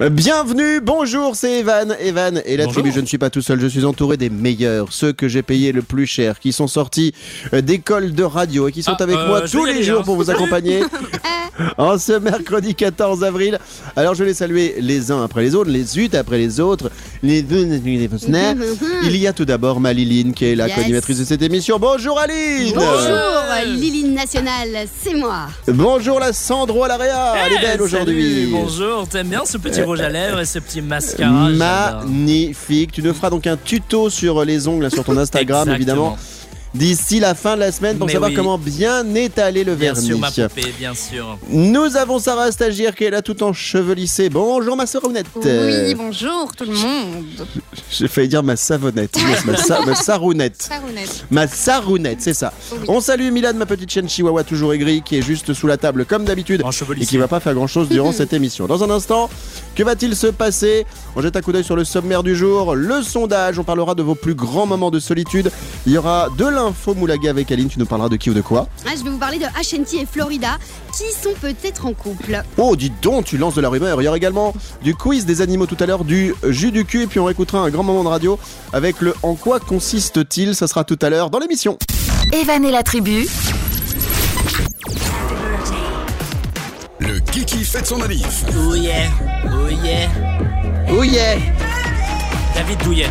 Bienvenue, bonjour, c'est Evan. Evan et la Bonjour. tribu, je ne suis pas tout seul, je suis entouré des meilleurs, ceux que j'ai payés le plus cher, qui sont sortis euh, d'écoles de radio et qui sont Ah, avec euh, moi tous les jours hein. pour vous accompagner en ce mercredi 14 avril. Alors je vais les saluer les uns après les autres, les unes après les autres, les Il y a tout d'abord ma Liline qui est la Yes. co-animatrice de cette émission. Bonjour Aline Bonjour, Liline Nationale, c'est moi. Bonjour la Sandro à l'Area, elle est belle aujourd'hui. Bonjour, t'aimes bien ce petit rouge à lèvres et ce petit mascara. Magnifique. Tu nous feras donc un tuto sur les ongles sur ton Instagram, évidemment, d'ici la fin de la semaine pour Mais savoir oui. comment bien étaler le Bien vernis. sûr, ma poupée, bien sûr. Nous avons Sarah Stagiaire qui est là tout en chevelissée. Bonjour ma sarounette. Oui, bonjour tout le monde. J'ai failli dire ma savonnette. Ma, sa- ma sarounette. Sarounette. Ma sarounette, c'est ça. Oui. On salue Milan, ma petite chienne chihuahua toujours aigrie, qui est juste sous la table comme d'habitude et qui va pas faire grand chose durant cette émission. Dans un instant, que va-t-il se passer On jette un coup d'œil sur le sommaire du jour, le sondage, on parlera de vos plus grands moments de solitude. Il y aura de l'info moulaga avec Aline, tu nous parleras de qui ou de quoi Ah, je vais vous parler de HNT et Florida qui sont peut-être en couple. Oh, dis donc, tu lances de la rumeur. Il y aura également du quiz des animaux tout à l'heure, du jus du cul, et puis on écoutera un grand moment de radio avec le En quoi consiste-t-il? Ça sera tout à l'heure dans l'émission. Evan et la tribu, Le Kiki fête son manif. Douillet, douillet. Oh yeah David Douillet.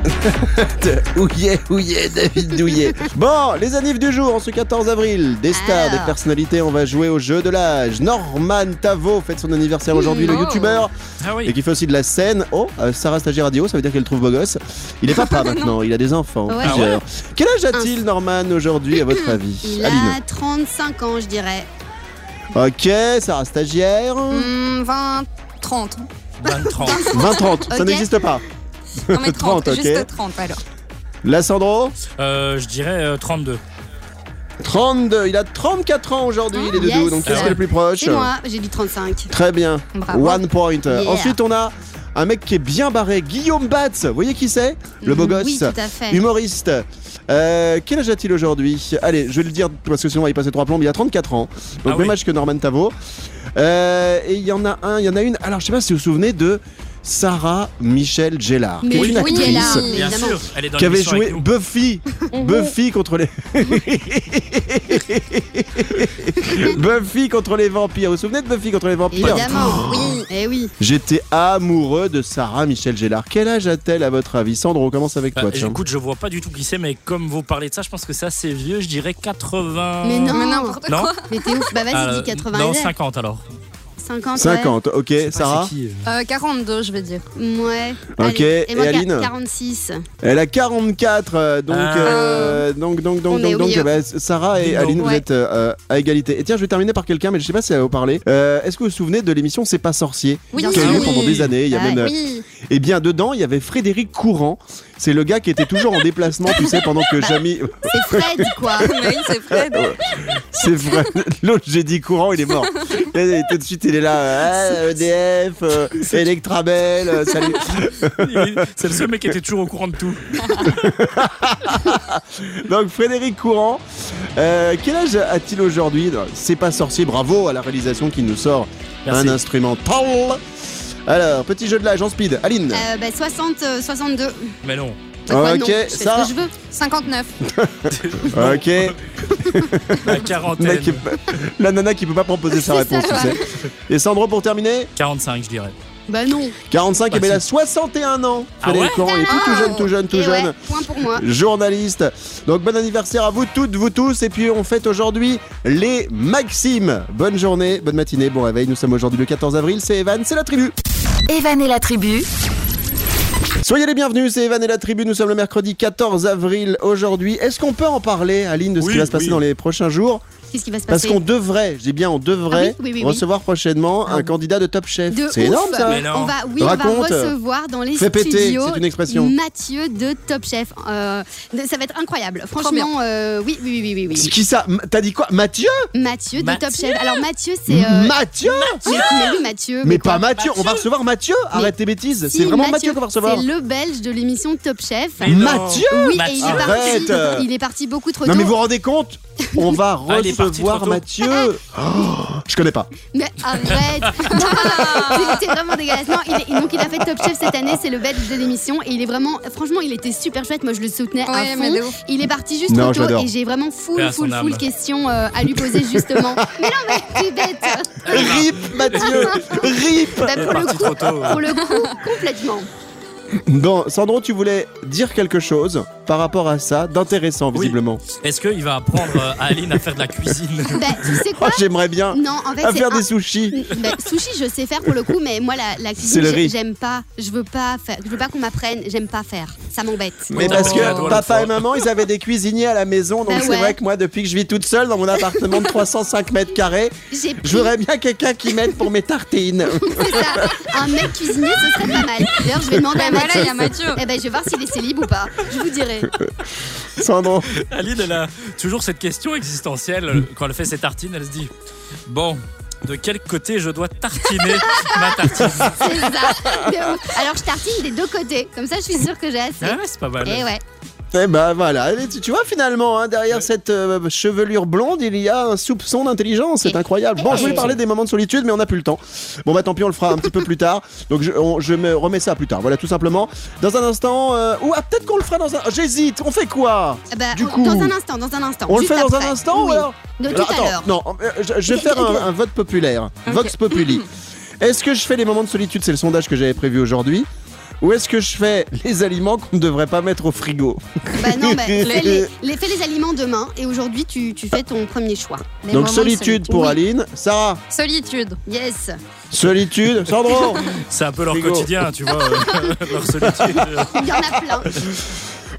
Ouillet, ouillet, David Douillet. Bon, les annives du jour, en ce 14 avril. Des stars, Alors. des personnalités, on va jouer au jeu de l'âge. Norman Tavo fête son anniversaire aujourd'hui, le Oh. youtubeur, Ah et oui. qui fait aussi de la scène. Oh, euh, Sarah Stagiaire Radio, ça veut dire qu'elle le trouve beau gosse. Il est papa maintenant, il a des enfants, Ouais. plusieurs. Quel âge a-t-il, Norman, aujourd'hui, à votre avis Il Aline a 35 ans, je dirais. Ok, Sarah Stagiaire. Hmm, 20, 30. 20-30. 20-30, ça n'existe pas. Non mais 30, 30, ok. juste 30 alors. La Sandro Euh, je dirais euh, 32. 32, il a 34 ans aujourd'hui, Oh, les doudous, yes. donc qu'est-ce Ah qui est le plus proche C'est moi, j'ai dit 35. Très bien. Bravo. One point. Yeah. Ensuite, on a un mec qui est bien barré, Guillaume Batz. Vous voyez qui c'est? Le beau gosse. Oui, tout à fait. Humoriste. Euh, quel âge a-t-il aujourd'hui? Allez, je vais le dire parce que sinon on va y passer trois plombes. Il a 34 ans, donc Ah même oui. âge que Norman Tavo. Euh, et il y en a un, il y en a une. Alors je sais pas si vous vous souvenez de Sarah Michelle Gellar, qui est une oui, actrice. Bien sûr, elle est dans qui avait joué avec nous. Buffy, Buffy contre les Buffy contre les vampires. Vous vous souvenez de Buffy contre les vampires Évidemment, oui. Eh oui. J'étais amoureux de Sarah Michel Gellar. Quel âge a-t-elle à votre avis? Sandro, on commence avec Bah, toi. tiens. écoute, je vois pas du tout qui c'est, mais comme vous parlez de ça, je pense que c'est assez vieux. Je dirais 80. Mais non. Mais n'importe Non quoi. Mais t'es ouf. Bah vas-y, Euh, dis 80 Non, et 50 alors. 50. 50, ok, Sarah qui, euh Euh, 42 je vais dire. Ouais. Ok, Allez. et moi, Aline 46. Elle a 44, euh, donc, Ah. euh, donc, donc, donc, donc, donc, milieu. bah, Sarah et. Aline, vous êtes euh, à égalité. Et tiens, je vais terminer par quelqu'un, mais je sais pas si elle va vous parler. Euh, Est-ce que vous vous souvenez de l'émission C'est pas sorcier Oui, qui a eu pendant des années Il y a Ah, même, euh, Oui. Et bien dedans, il y avait Frédéric Courant. C'est le gars qui était toujours en déplacement, tu sais, pendant que Jamie. C'est Fred, quoi. Oui, c'est Fred. C'est vrai. L'autre, j'ai dit Courant, il est mort. Et tout de suite, il est là. Ah, EDF, euh, Electrabel, euh, salut. C'est le seul mec qui était toujours au courant de tout. Donc Frédéric Courant, euh, quel âge a-t-il aujourd'hui? C'est pas sorcier, bravo à la réalisation qui nous sort Merci. un instrumental. Alors, petit jeu de l'âge en speed. Aline. Euh, bah 60, euh, 62. Mais non. Bah quoi, Ok, non, je fais ce ça. que je veux. 59. ok. La Mec, quarantaine. la nana qui peut pas proposer sa réponse, ça, tu sais. Et Sandro pour terminer 45, je dirais. Bah non. 45, Bah, et bien il a si. 61 ans. Ah Frédéric ouais Courant, il est tout, tout jeune, tout jeune, tout Et jeune. ouais, point pour moi. journaliste. Donc bon anniversaire à vous toutes, vous tous. Et puis on fête aujourd'hui les Maximes. Bonne journée, bonne matinée, bon réveil. Nous sommes aujourd'hui le 14 avril. C'est Evan, c'est la tribu. Evan et la tribu, Soyez les bienvenus, c'est Evan et la tribu. Nous sommes le mercredi 14 avril aujourd'hui. Est-ce qu'on peut en parler, Aline, de ce Oui, qui va se passer oui. dans les prochains jours? Qu'est-ce qui va se Parce passer qu'on devrait, je dis bien on devrait Ah oui, oui, oui, oui. recevoir prochainement un Ah. candidat de Top Chef. C'est énorme ça. Non. On va, oui, on Raconte. va recevoir dans les Fais péter, studios c'est une expression. Mathieu de Top Chef. Euh, ça va être incroyable. Franchement, euh, oui, oui, oui, oui, oui, C'est qui ça? T'as dit quoi? Mathieu? Mathieu de Mathieu Top Chef. Alors Mathieu, c'est. euh, Mathieu? Mais, mais oui, Mathieu. Mais pas Mathieu, on va recevoir Mathieu Arrête tes bêtises, Si, c'est vraiment Mathieu qu'on va recevoir. C'est le Belge de l'émission Top Chef. Non. Mathieu? Oui, et il Mathieu. est, parti, Arrête. il est parti beaucoup trop Non tôt. mais vous vous rendez compte? On va Ah, recevoir trop tôt. Mathieu Oh, Je connais pas. Mais arrête C'est- C'est vraiment dégueulasse. Non, il est- donc il a fait Top Chef cette année, c'est le Belge de l'émission. Et il est vraiment. Franchement, il était super chouette. Moi, je le soutenais à Ouais, fond. mais de ouf. Il est parti juste Non, trop tôt l'adore. et j'ai vraiment Paix full, son full, full âme. questions euh, à lui poser justement. mais non, mais tu es bête RIP Mathieu RIP Bah, pour, le parti coup, trop tôt. pour le coup, complètement. Bon, Sandro, tu voulais dire quelque chose par rapport à ça d'intéressant, Oui. visiblement. Est-ce qu'il va apprendre euh, à Aline à faire de la cuisine? Bah, tu sais Oh, quoi j'aimerais bien Non, en fait, à c'est faire un- des sushis. Bah, sushi, je sais faire pour le coup, mais moi la, la C'est cuisine, le j'ai- riz. j'aime pas. Je veux pas faire. Je veux pas qu'on m'apprenne. J'aime pas faire. Ça m'embête. Mais Oh, parce que la papa fois. et maman, ils avaient des cuisiniers à la maison, donc Bah c'est ouais. vrai que moi, depuis que je vis toute seule dans mon appartement de 305 mètres carrés, J'ai pris je voudrais bien quelqu'un qui m'aide pour mes tartines. c'est ça. Un mec cuisinier, ce serait pas mal. D'ailleurs, je vais demander à Ben voilà, Mathieu. il y a Mathieu. Eh ben, je vais voir s'il est célib ou pas. Je vous dirai. Aline, elle a toujours cette question existentielle. Quand elle fait ses tartines, elle se dit Bon, de quel côté je dois tartiner ma tartine C'est ça. Alors, je tartine des deux côtés. Comme ça, je suis sûre que j'ai assez. Ah ouais, c'est pas mal. Et ouais. Eh ben voilà, Et tu, tu vois finalement, hein, derrière cette euh, chevelure blonde, il y a un soupçon d'intelligence, c'est incroyable. Bon, je voulais parler des moments de solitude, mais on n'a plus le temps. Bon bah tant pis, on le fera un petit peu plus tard. Donc je, on- je me remets ça plus tard, voilà tout simplement. Dans un instant, euh, ou ah, peut-être qu'on le fera dans un... J'hésite, on fait quoi Eh ben, Du coup, dans un instant, dans un instant. On le fait dans après. un instant Oui. ou alors De tout à attends, l'heure. Non, euh, je, je vais faire un, un vote populaire. Vox Populi. Est-ce que je fais les moments de solitude? C'est le sondage que j'avais prévu aujourd'hui. Ou est-ce que je fais les aliments qu'on ne devrait pas mettre au frigo? Bah non, bah, fais, les, les- fais les aliments demain et aujourd'hui tu, tu fais ton premier choix. Les Donc solitude pour Oui. Aline. Sarah, Solitude. Yes. solitude. Sandro C'est un peu leur Frigo. quotidien, tu vois, euh, leur solitude. Il y en a plein.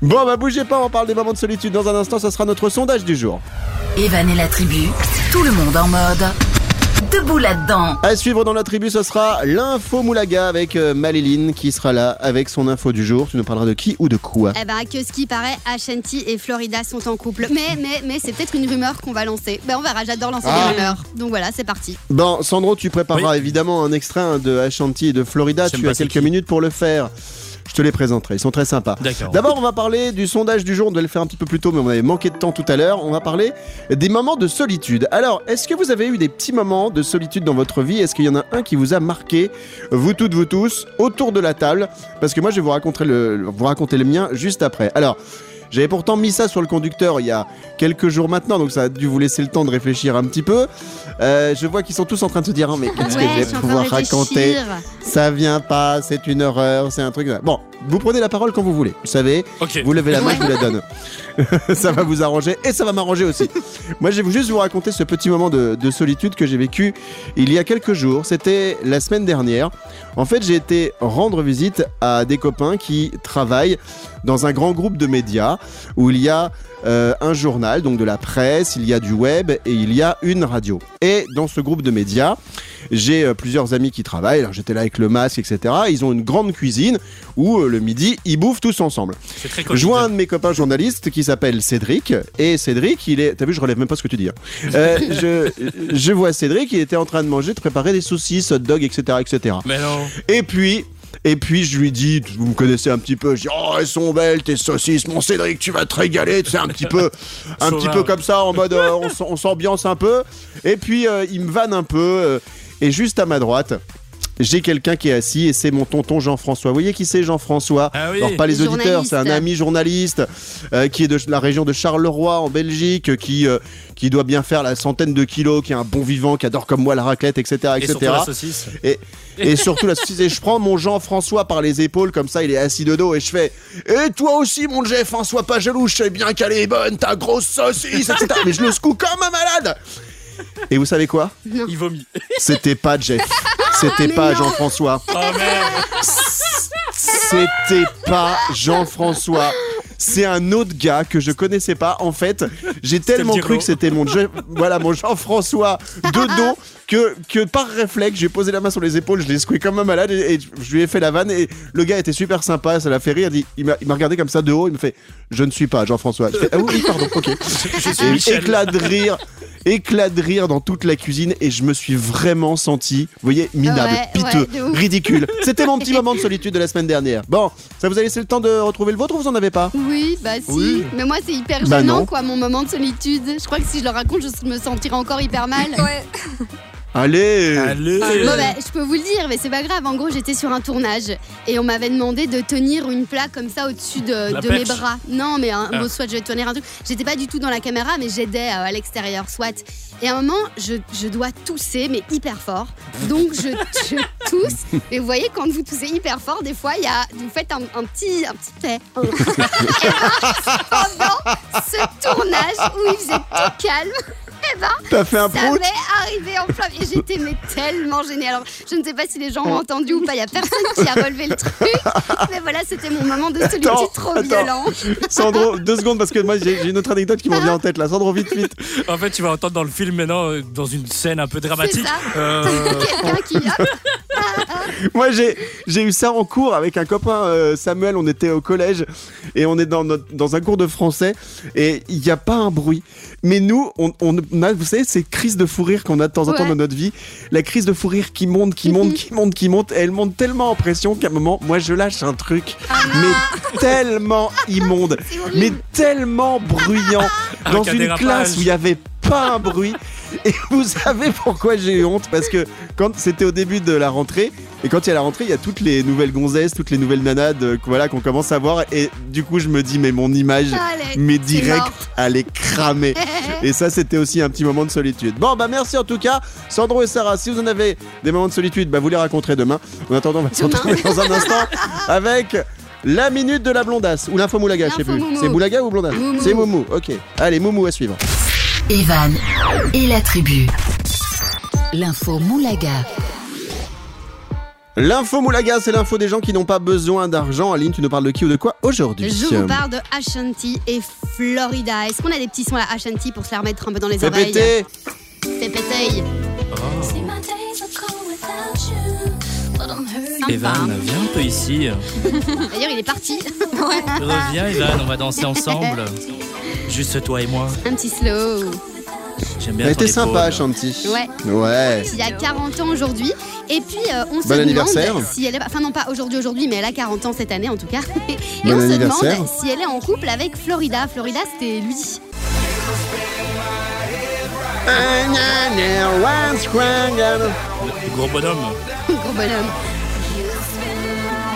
Bon, bah bougez pas, on parle des moments de solitude. Dans un instant, ça sera notre sondage du jour. Evan et la tribu, tout le monde en mode. Debout là-dedans. À suivre dans la tribu, ce sera l'info Moulaga avec euh, Maléline qui sera là avec son info du jour. Tu nous parleras de qui ou de quoi? Eh ben, que ce qui paraît, Ashanti et Florida sont en couple. Mais, mais, mais c'est peut-être une rumeur qu'on va lancer. Ben, on verra, j'adore lancer Ah. des rumeurs. Donc voilà, c'est parti. Bon, Sandro, tu prépareras évidemment un extrait hein, de Ashanti et de Florida. Tu as quelques qui. minutes pour le faire. Je te les présenterai, ils sont très sympas. D'accord. D'abord, on va parler du sondage du jour. On devait le faire un petit peu plus tôt, mais on avait manqué de temps tout à l'heure. On va parler des moments de solitude. Alors, est-ce que vous avez eu des petits moments de solitude dans votre vie? Est-ce qu'il y en a un qui vous a marqué Vous toutes, vous tous, autour de la table? Parce que moi, je vais vous raconter le, vous raconter le mien juste après. Alors. J'avais pourtant mis ça sur le conducteur il y a quelques jours maintenant, donc ça a dû vous laisser le temps de réfléchir un petit peu. Euh, je vois qu'ils sont tous en train de se dire, Ah, mais qu'est-ce que je vais je pouvoir raconter? Ça vient pas, c'est une horreur, c'est un truc. Bon, vous prenez la parole quand vous voulez. Vous savez, Ok. vous levez la main, Ouais. je vous la donne. ça va vous arranger et ça va m'arranger aussi. Moi, je vais juste vous raconter ce petit moment de, de solitude que j'ai vécu il y a quelques jours. C'était la semaine dernière. En fait, j'ai été rendre visite à des copains qui travaillent dans un grand groupe de médias où il y a euh, un journal, donc de la presse, il y a du web et il y a une radio. Et dans ce groupe de médias, j'ai euh, plusieurs amis qui travaillent. Alors j'étais là avec le masque, etc. Ils ont une grande cuisine où euh, le midi, ils bouffent tous ensemble. C'est très Je vois un de mes copains journalistes qui s'appelle Cédric. Et Cédric, il est. T'as vu, je relève même pas ce que tu dis. hein. Euh, je, je vois Cédric, il était en train de manger, de préparer des saucisses, hot dog, etc., etc. Mais non. Et puis. Et puis je lui dis, vous me connaissez un petit peu, je dis oh elles sont belles tes saucisses, mon Cédric tu vas te régaler, tu sais un petit peu, un petit peu comme ça en mode euh, on s'ambiance un peu. Et puis euh, il me vanne un peu euh, et juste à ma droite. J'ai quelqu'un qui est assis et c'est mon tonton Jean-François. Vous voyez qui c'est Jean-François Ah oui. Alors pas les Le auditeurs, c'est un ami journaliste euh, qui est de la région de Charleroi en Belgique, qui euh, qui doit bien faire la centaine de kilos, qui est un bon vivant, qui adore comme moi la raclette, etc., Et etc. surtout la saucisse. Et, et surtout la saucisse. Et je prends mon Jean-François par les épaules, comme ça, il est assis de dos, et je fais Et toi aussi, mon Jeff, hein, sois pas jaloux, je sais bien qu'elle est bonne, ta grosse saucisse, etc. Mais je le secoue comme un malade Et vous savez quoi Il vomit. C'était pas Jeff. C'était pas. Jean-François. Oh merde. C'était pas Jean-François. c'est un autre gars que je connaissais pas. En fait, j'ai tellement le cru que c'était mon, voilà, mon Jean-François de dos que, que par réflexe, j'ai posé la main sur les épaules, je l'ai secoué comme un malade et, et je lui ai fait la vanne. Et le gars était super sympa, ça l'a fait rire. Il, m'a regardé comme ça de haut, il me fait Je ne suis pas Jean-François. Je fais, Ah oui, pardon, ok. suis Et Michel. éclat de rire. Éclat de rire dans toute la cuisine et je me suis vraiment senti, vous voyez, minable, Ouais, piteux, ouais, ridicule. C'était mon petit moment de solitude de la semaine dernière. Bon, ça vous a laissé le temps de retrouver le vôtre ou vous en avez pas? Oui, bah si. Oui. Mais moi, c'est hyper Bah gênant, quoi, mon moment de solitude. Je crois que si je le raconte, je me sentirai encore hyper mal. Ouais. Allez Allez Bon bah, je peux vous le dire, mais c'est pas grave. En gros, j'étais sur un tournage et on m'avait demandé de tenir une plaque comme ça au-dessus de, La de mes perche. bras. Non, mais un, Ah. bon, soit je vais tenir un truc. J'étais pas du tout dans la caméra, mais j'aidais euh, à l'extérieur, soit. Et à un moment, je, je dois tousser, mais hyper fort. Donc je, je tousse. Et vous voyez, quand vous toussez hyper fort, des fois, il y a, vous faites un, un petit, un petit paix. Et pendant ce tournage où il faisait tout calme, ben, T'as fait un ça prout m'est arrivé en flamme et j'étais mais tellement gênée. Alors, je ne sais pas si les gens ont entendu ou pas, il y a personne qui a relevé le truc. Mais voilà, c'était mon moment de solitude Attends, trop attends. violent. Sandro, deux secondes parce que moi j'ai j'ai une autre anecdote qui m'en vient en tête là. Sandro, vite, vite. En fait, tu vas entendre dans le film maintenant, euh, dans une scène un peu dramatique. ça. euh, Quelqu'un qui hop, Moi j'ai j'ai eu ça en cours avec un copain euh, Samuel. On était au collège et on est dans, notre- dans un cours de français et il n'y a pas un bruit. Mais nous, on, on a, vous savez, ces crises de fou rire qu'on a de temps en temps Ouais. dans notre vie. La crise de fou rire qui monte, qui monte, qui monte, qui monte. Et elle monte tellement en pression qu'à un moment, moi je lâche un truc, mais tellement immonde, mais tellement bruyant Avec dans un une dérapage. classe où il n'y avait pas un bruit. Et vous savez pourquoi j'ai eu honte? Parce que quand c'était au début de la rentrée, et quand il y a la rentrée, il y a toutes les nouvelles gonzesses, toutes les nouvelles nanas de- voilà, qu'on commence à voir. Et du coup, je me dis, mais mon image, Allez, mais c'est direct, elle est cramée. Et ça, c'était aussi un petit moment de solitude. Bon, bah merci en tout cas, Sandro et Sarah. Si vous en avez des moments de solitude, bah vous les raconterez demain. En attendant, on va se retrouver dans un instant avec la minute de la blondasse ou l'info moulaga, je sais plus. C'est moulaga ou blondasse? C'est moumou. Ok. Allez, moumou à suivre. Evan et la tribu. L'info Moulaga. L'info moulaga, c'est l'info des gens qui n'ont pas besoin d'argent. Aline, tu nous parles de qui ou de quoi aujourd'hui Je vous parle de Ashanti et Florida. Est-ce qu'on a des petits sons à Ashanti pour se la remettre un peu dans les Fais oreilles péter Fais péter. Evan, viens un peu ici. D'ailleurs, il est parti. Reviens, Evan, on va danser ensemble. Juste toi et moi. Un petit slow. J'aime bien Elle était sympa. Chanty. Ouais. Ouais. Il y a 40 ans aujourd'hui. Et puis, euh, on se Bon demande anniversaire. si elle est. Enfin, non, pas aujourd'hui, aujourd'hui, mais elle a 40 ans cette année en tout cas. Et Bon on se demande si elle est en couple avec Florida. Florida, c'était lui. Le gros bonhomme. Gros bonhomme.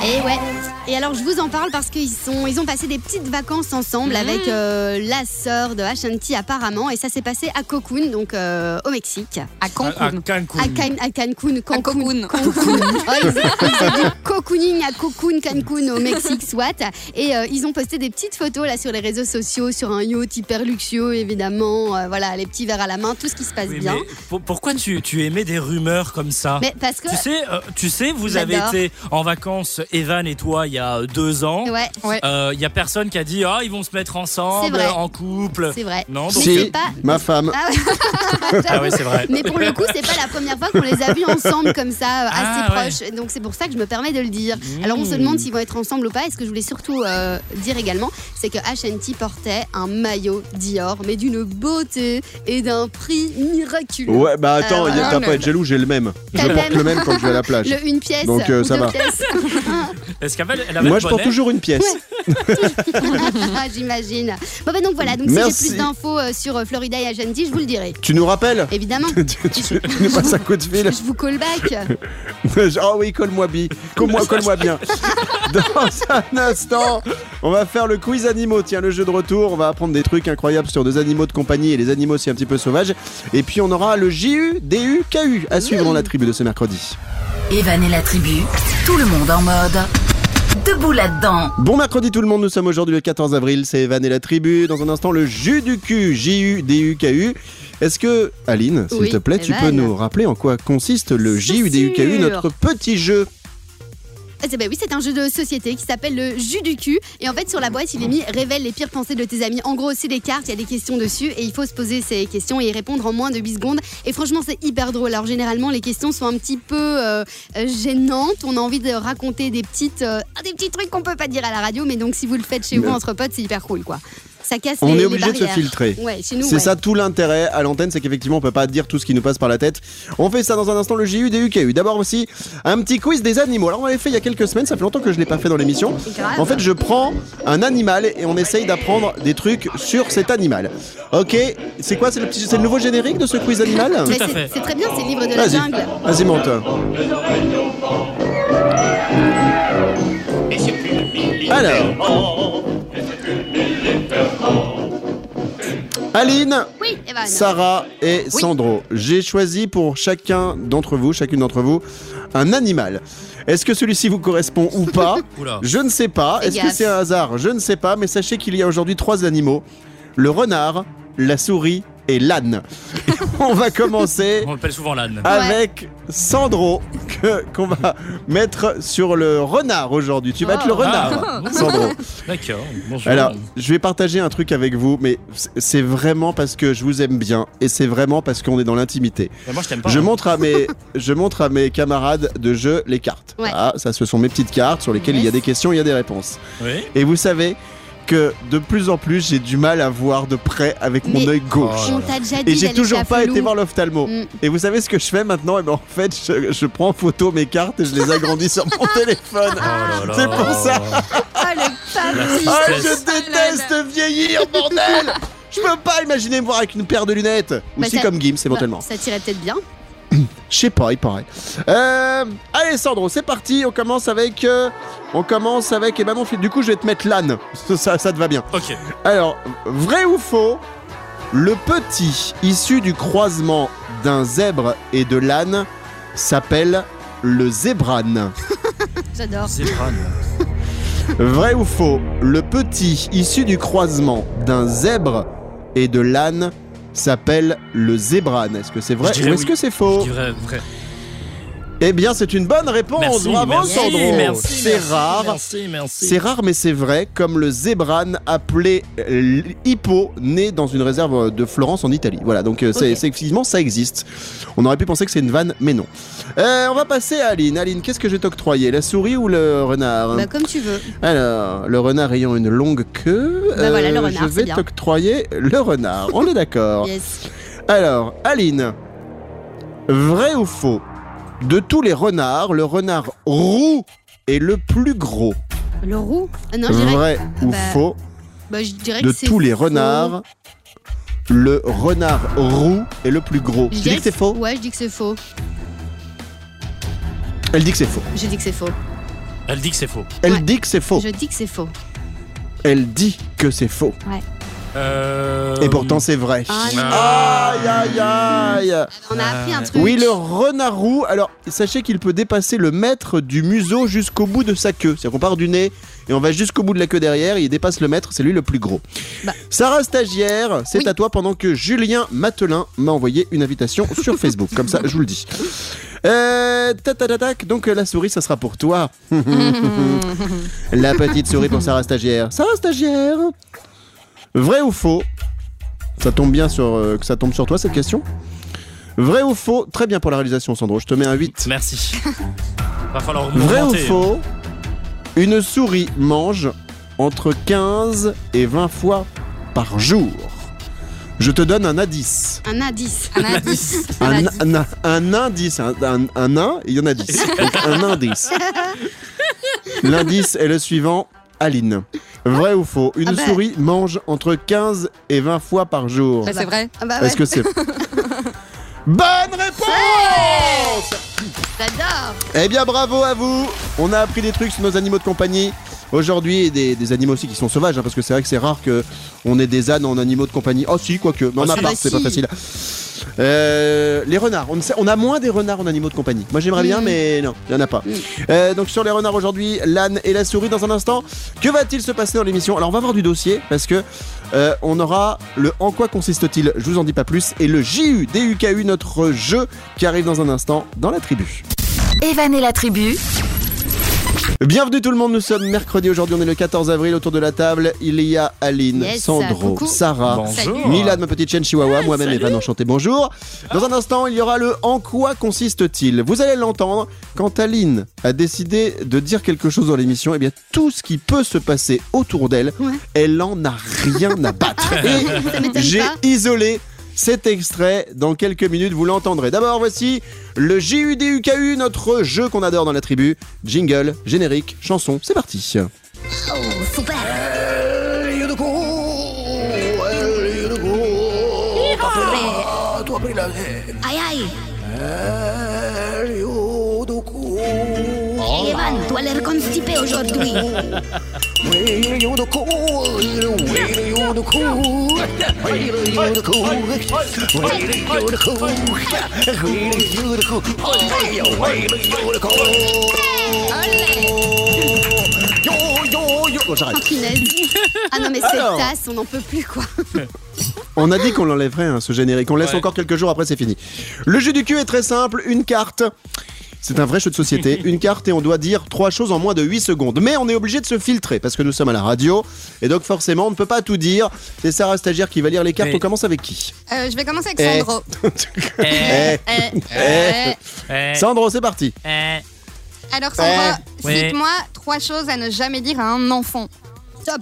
Et ouais. Et alors je vous en parle parce qu'ils sont, ils ont passé des petites vacances ensemble avec euh, la sœur de Ashanti apparemment et ça s'est passé à Cocoon donc euh, au Mexique. À À, à Cancun. Cancun. À, Can- à Cancun, Cancun, Cocoon. Cancun. Oh, ils, ils font du cocooning à Cocoon, Cancun au Mexique, soit. Et euh, ils ont posté des petites photos là sur les réseaux sociaux, sur un yacht hyper luxueux évidemment. Euh, voilà, les petits verres à la main, tout ce qui se passe Oui, bien. pour- pourquoi tu, tu émets des rumeurs comme ça Mais parce que tu sais, euh, tu sais, vous avez été en vacances, Evan et toi, il y a deux ans. ouais, Ouais. Euh, Il y a personne qui a dit ah ils vont se mettre ensemble en couple. c'est vrai. Non, donc c'est Si, pas- ma femme. Ah ouais. ah oui c'est vrai. Mais pour le coup, c'est pas la première fois qu'on les a vus ensemble comme ça, euh, assez Ah, ouais. proches. Donc c'est pour ça que je me permets de le dire. Mmh. Alors on se demande s'ils vont être ensemble ou pas. Et ce que je voulais surtout euh, dire également, c'est que Ashanti portait un maillot Dior, mais d'une beauté et d'un prix miraculeux. Ouais, bah attends, Euh, t'as pas à être jaloux, j'ai le même. Je porte le même quand je vais à la plage. Le une pièce. Donc, euh, ça deux va. qu'elle avait, elle avait Moi, je porte bonnet toujours une pièce. Ah, J'imagine. Bon bah donc voilà. Donc si j'ai Merci. plus d'infos euh, sur euh, Florida et Ashanti, je vous le dirai. Tu nous rappelles Évidemment. tu, tu- tu nous passes un coup de fil. Je vous call back. oh oui, colle-moi bi. Colle-moi colle-moi bien. Dans un instant, on va faire le quiz animaux. Tiens, le jeu de retour. On va apprendre des trucs incroyables sur des animaux de compagnie et les animaux aussi un petit peu sauvages. Et puis on aura le JU, DU, KU à suivre dans la tribu de ce mercredi. Evan et la tribu. Tout le monde en mode. Debout là-dedans. Bon mercredi tout le monde, nous sommes aujourd'hui le 14 avril, c'est Evan et la tribu. Dans un instant, le jus du cul, J-U-D-U-K-U. Est-ce que, Aline, s'il Oui, te plaît, tu peux nous rappeler en quoi consiste le J-U-D-U-K-U, notre petit jeu? Ah, c'est- bah oui, c'est un jeu de société qui s'appelle le jus du cul. Et en fait, sur la boîte, il est mis révèle les pires pensées de tes amis. En gros, c'est des cartes, il y a des questions dessus et il faut se poser ces questions et y répondre en moins de 8 secondes. Et franchement, c'est hyper drôle. Alors, généralement, les questions sont un petit peu euh, euh, gênantes. On a envie de raconter des, petites, euh, des petits trucs qu'on peut pas dire à la radio. Mais donc, si vous le faites chez vous entre potes, c'est hyper cool, quoi. Ça casse On les, est les obligé de se filtrer. Ouais, chez nous, C'est ouais. ça tout l'intérêt à l'antenne, c'est qu'effectivement on peut pas dire tout ce qui nous passe par la tête. On fait ça dans un instant le JU des UKU. D'abord aussi un petit quiz des animaux. Alors on l'avait fait il y a quelques semaines, ça fait longtemps que je l'ai pas fait dans l'émission. Grave. En fait, je prends un animal et on essaye d'apprendre des trucs sur cet animal. Ok, c'est quoi C'est le, petit- c'est le nouveau générique de ce quiz animal c'est- fait. C'est très bien, c'est le livre de la Vas-y, jungle. vas-y monte. Alors. Aline, Oui, Evan. Sarah et Sandro, j'ai choisi pour chacun d'entre vous, chacune d'entre vous, un animal. Est-ce que celui-ci vous correspond ou pas. Je ne sais pas. Est-ce que c'est un hasard? Je ne sais pas, mais sachez qu'il y a aujourd'hui trois animaux le renard, la souris et l'âne. On va commencer On l'appelle souvent l'âne. avec Sandro que- qu'on va mettre sur le renard aujourd'hui. Tu vas être le Oh. renard, Ah. Sandro. D'accord. Bonjour. Alors, je vais partager un truc avec vous, mais c'est vraiment parce que je vous aime bien et c'est vraiment parce qu'on est dans l'intimité. Mais moi, je t'aime pas. Je hein. montre à mes, je montre à mes camarades de jeu les cartes. Ouais. Ah, ça, ce sont mes petites cartes sur lesquelles il y a des questions, il y a des réponses. Oui. Et vous savez que de plus en plus, j'ai du mal à voir de près avec mon œil gauche. Et j'ai toujours pas été voir l'ophtalmo. Mm. Et vous savez ce que je fais maintenant? Eh ben, En fait, je, je prends en photo mes cartes et je les agrandis sur mon téléphone. Oh là là. C'est pour ça. Oh Ah, je déteste vieillir, bordel Je peux pas imaginer me voir avec une paire de lunettes. Bah, Aussi comme Gims, éventuellement. Bah, ça tirait peut-être bien. Je sais pas, il paraît. Euh, allez, Sandro, c'est parti. On commence avec. euh, on commence avec. Et ben non, du coup, je vais te mettre l'âne. Ça, ça te va bien. Ok. Alors, vrai ou faux Le petit issu du croisement d'un zèbre et de l'âne s'appelle le zébrane. J'adore. Zébrane. Vrai ou faux Le petit issu du croisement d'un zèbre et de l'âne s'appelle le zébrane. Est-ce que c'est vrai ou est-ce oui. que c'est Je faux dirais vrai. Eh bien, c'est une bonne réponse. Merci, Bravo, merci, Sandro. merci, c'est rare. Merci, merci. C'est rare, mais c'est vrai, comme le zébrane appelé euh, Hippo, né dans une réserve de Florence en Italie. Voilà, donc euh, c'est effectivement, ça existe. On aurait pu penser que c'est une vanne, mais non. Euh, on va passer à Aline. Aline, qu'est-ce que je vais t'octroyer? La souris ou le renard? Bah, comme tu veux. Alors, le renard ayant une longue queue, Bah voilà, le renard, je vais t'octroyer le renard. On est d'accord. Yes. Alors, Aline, vrai ou faux? De tous les renards, le renard roux est le plus gros. Le roux Ah Non, je dirais, Vrai ou bah, faux bah, je dirais De que c'est tous les faux. renards, le renard roux est le plus gros. Je Tu dirais dis que c'est faux Ouais, je dis que c'est faux. Elle dit que c'est faux. Je dis que c'est faux. Elle dit que c'est faux. Elle Ouais. dit que c'est faux. Je dis que c'est faux. Elle dit que c'est faux. Euh... Et pourtant c'est vrai. Ah. Aïe aïe aïe On a appris un truc. Oui, le renard roux, alors sachez qu'il peut dépasser le mètre du museau jusqu'au bout de sa queue. C'est-à-dire qu'on part du nez et on va jusqu'au bout de la queue derrière, il dépasse le mètre, c'est lui le plus gros. Bah. Sarah Stagiaire, c'est Oui. à toi pendant que Julien Matelin m'a envoyé une invitation sur Facebook. Comme ça, je vous le dis. Euh, tatatatac, donc la souris, ça sera pour toi. la petite souris pour Sarah Stagiaire. Sarah Stagiaire Vrai ou faux Ça tombe bien sur, euh, que ça tombe sur toi cette question Vrai ou faux Très bien pour la réalisation, Sandro. Je te mets un 8. Merci. Va falloir Vrai ou faux Une souris mange entre 15 et 20 fois par jour. Je te donne un indice. Un indice. Un indice. Un, Un indice. un- un indice. Un, un- un il y en a 10. Donc un indice. L'indice est le suivant. Aline. Vrai ou faux? Une Ah bah. souris mange entre 15 et 20 fois par jour. Bah, c'est vrai. Ah bah ouais, Est-ce que c'est... Bonne réponse j'adore. Eh bien, bravo à vous On a appris des trucs sur nos animaux de compagnie. Aujourd'hui, des, des animaux aussi qui sont sauvages, hein, parce que c'est vrai que c'est rare que on ait des ânes en animaux de compagnie. Oh si, quoique, mais en Ah, si. appart, Ah, c'est si. pas facile. Euh, les renards, on, ne sait- on a moins des renards en animaux de compagnie. Moi j'aimerais bien, Mm. mais non, il n'y en a pas. Euh, donc sur les renards aujourd'hui, l'âne et la souris dans un instant. Que va-t-il se passer dans l'émission? Alors on va voir du dossier, parce que euh, on aura le En quoi consiste-t-il? Je vous en dis pas plus. Et le JU, DUKU, notre jeu qui arrive dans un instant dans la tribu. Evan et la tribu, Bienvenue tout le monde, nous sommes mercredi aujourd'hui, on est le 14 avril autour de la table. Il y a Aline, Yes, Sandro, coucou. Sarah, Bonjour. Milad, ma petite chaîne Chihuahua, moi-même Evan, enchanté, bonjour. Dans un instant, il y aura le En quoi consiste-t-il? Vous allez l'entendre, quand Aline a décidé de dire quelque chose dans l'émission, eh bien tout ce qui peut se passer autour d'elle, Ouais. elle en a rien à battre. Et j'ai isolé cet extrait dans quelques minutes, vous l'entendrez. D'abord, voici le JUDUKU, notre jeu qu'on adore dans la tribu. Jingle, générique, chanson, c'est parti. Aïe aïe tu as l'air constipé aujourd'hui. Bon, j'arrête. Punaise. Ah non, mais cette Alors. tasse, on n'en peut plus, quoi. On a dit qu'on l'enlèverait, hein, ce générique. On laisse Ouais. encore quelques jours, après c'est fini. Le jeu du cul est très simple, une carte. C'est un vrai jeu de société, une carte et on doit dire trois choses en moins de 8 secondes. Mais on est obligé de se filtrer parce que nous sommes à la radio et donc forcément on ne peut pas tout dire. C'est Sarah Stagiaire qui va lire les cartes. Mais- On commence avec qui? Euh, je vais commencer avec. Sandro. Eh, Eh, Eh, eh. eh, Sandro, c'est parti. eh. Alors Sandro, cite-moi trois choses à ne jamais dire à un enfant. Top.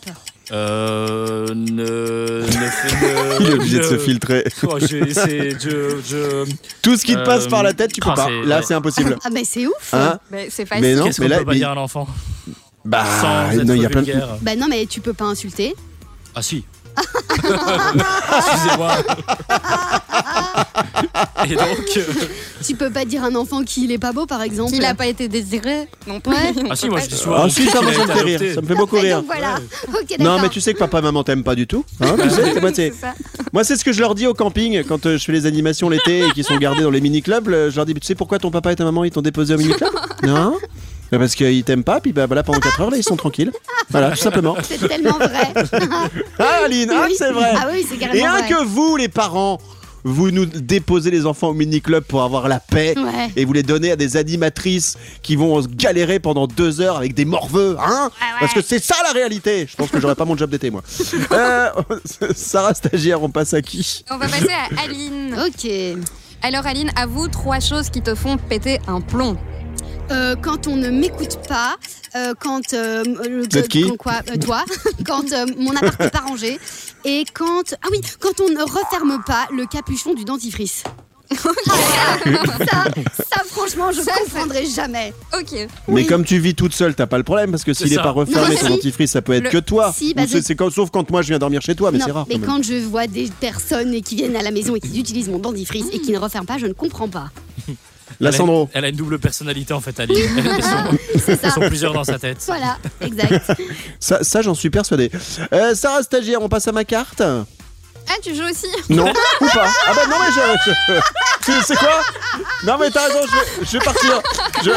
Euh, ne, ne fais- ne- Il est obligé de se filtrer. Oh, je, c'est- je, je- Tout ce qui te Euh, passe par la tête, tu peux ah, pas. Là, ouais. c'est impossible. Ah, mais c'est ouf. Hein Mais c'est Mais facile. non, Qu'est-ce mais là, peut pas mais- dire à un enfant? Bah, sans être non, il y a plein de. Bah non, mais tu peux pas insulter. Ah si. Excusez-moi. Et donc, euh, Tu peux pas dire à un enfant qu'il est pas beau, par exemple. Qu'il n'a pas été désiré non plus. Ouais. Ah si, moi je dis souvent. Ah si, ça, moi, me fait rire. Ça me fait beaucoup rire. donc voilà. Ok, Non, mais tu sais que papa et maman t'aiment pas du tout. Hein, tu sais, moi, c'est- C'est ça. Moi, c'est ce que je leur dis au camping quand euh, je fais les animations l'été et qu'ils sont gardés dans les mini-clubs. euh, Je leur dis, tu sais pourquoi ton papa et ta maman ils t'ont déposé au mini-club? Non? Parce qu'ils t'aiment pas, puis bah voilà, pendant 4 heures, là, ils sont tranquilles. Voilà, tout simplement. C'est tellement vrai. Ah, Aline, ah, c'est vrai. Ah oui, c'est carrément Et un vrai. que vous, les parents, vous nous déposez les enfants au mini-club pour avoir la paix. Ouais. Et vous les donnez à des animatrices qui vont se galérer pendant deux heures avec des morveux, hein Parce que c'est ça la réalité. Je pense que j'aurais pas mon job d'été, moi. Euh, Sarah stagiaire, on passe à qui? On va passer à Aline. Ok. Alors Aline, avoue trois choses qui te font péter un plomb. Euh, quand on ne m'écoute pas, euh, quand euh, le- qui quand quoi, euh, toi, quand euh, mon appart n'est pas rangé, et quand ah oui, quand on ne referme pas le capuchon du dentifrice. ça, ça, franchement, je Ça, comprendrai jamais. Ok. Mais comme tu vis toute seule, t'as pas le problème parce que s'il C'est est ça. pas refermé ton dentifrice, ça peut être Le- que toi. si, bah, c'est- quand- sauf quand moi je viens dormir chez toi, mais c'est rare. mais quand je vois des personnes qui viennent à la maison et qui utilisent mon dentifrice et qui ne referment pas, je ne comprends pas. Là, Elle a, Sandro. elle a une double personnalité en fait, Aline. Elles sont, plusieurs dans sa tête. Voilà, exact. Ça, ça, j'en suis persuadé. Euh, Sarah stagiaire, on passe à ma carte Ah, tu joues aussi Non ou pas Ah bah non mais je... je- tu sais quoi? Non mais t'as raison, je vais, je vais partir. Je...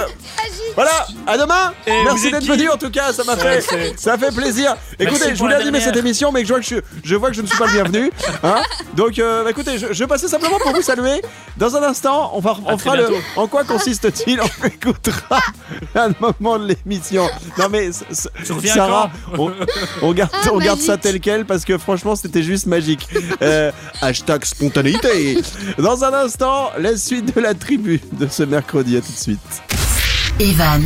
Voilà, à demain Et Merci d'être venu en tout cas, ça m'a fait, c'est- ça fait plaisir. Écoutez, je voulais la animer cette émission, mais je vois que je, je vois que je ne suis pas le bienvenu. Hein Donc euh, bah, écoutez, je, je passais simplement pour vous saluer. Dans un instant, on, va, on fera le... En quoi consiste-t-il? On écoutera un moment de l'émission. Non mais Sarah, on, on garde, Ah, on garde ça tel quel parce que franchement c'était juste magique. Euh, hashtag spontanéité. Dans un instant, la suite de la tribu de ce mercredi. À tout de suite. Evan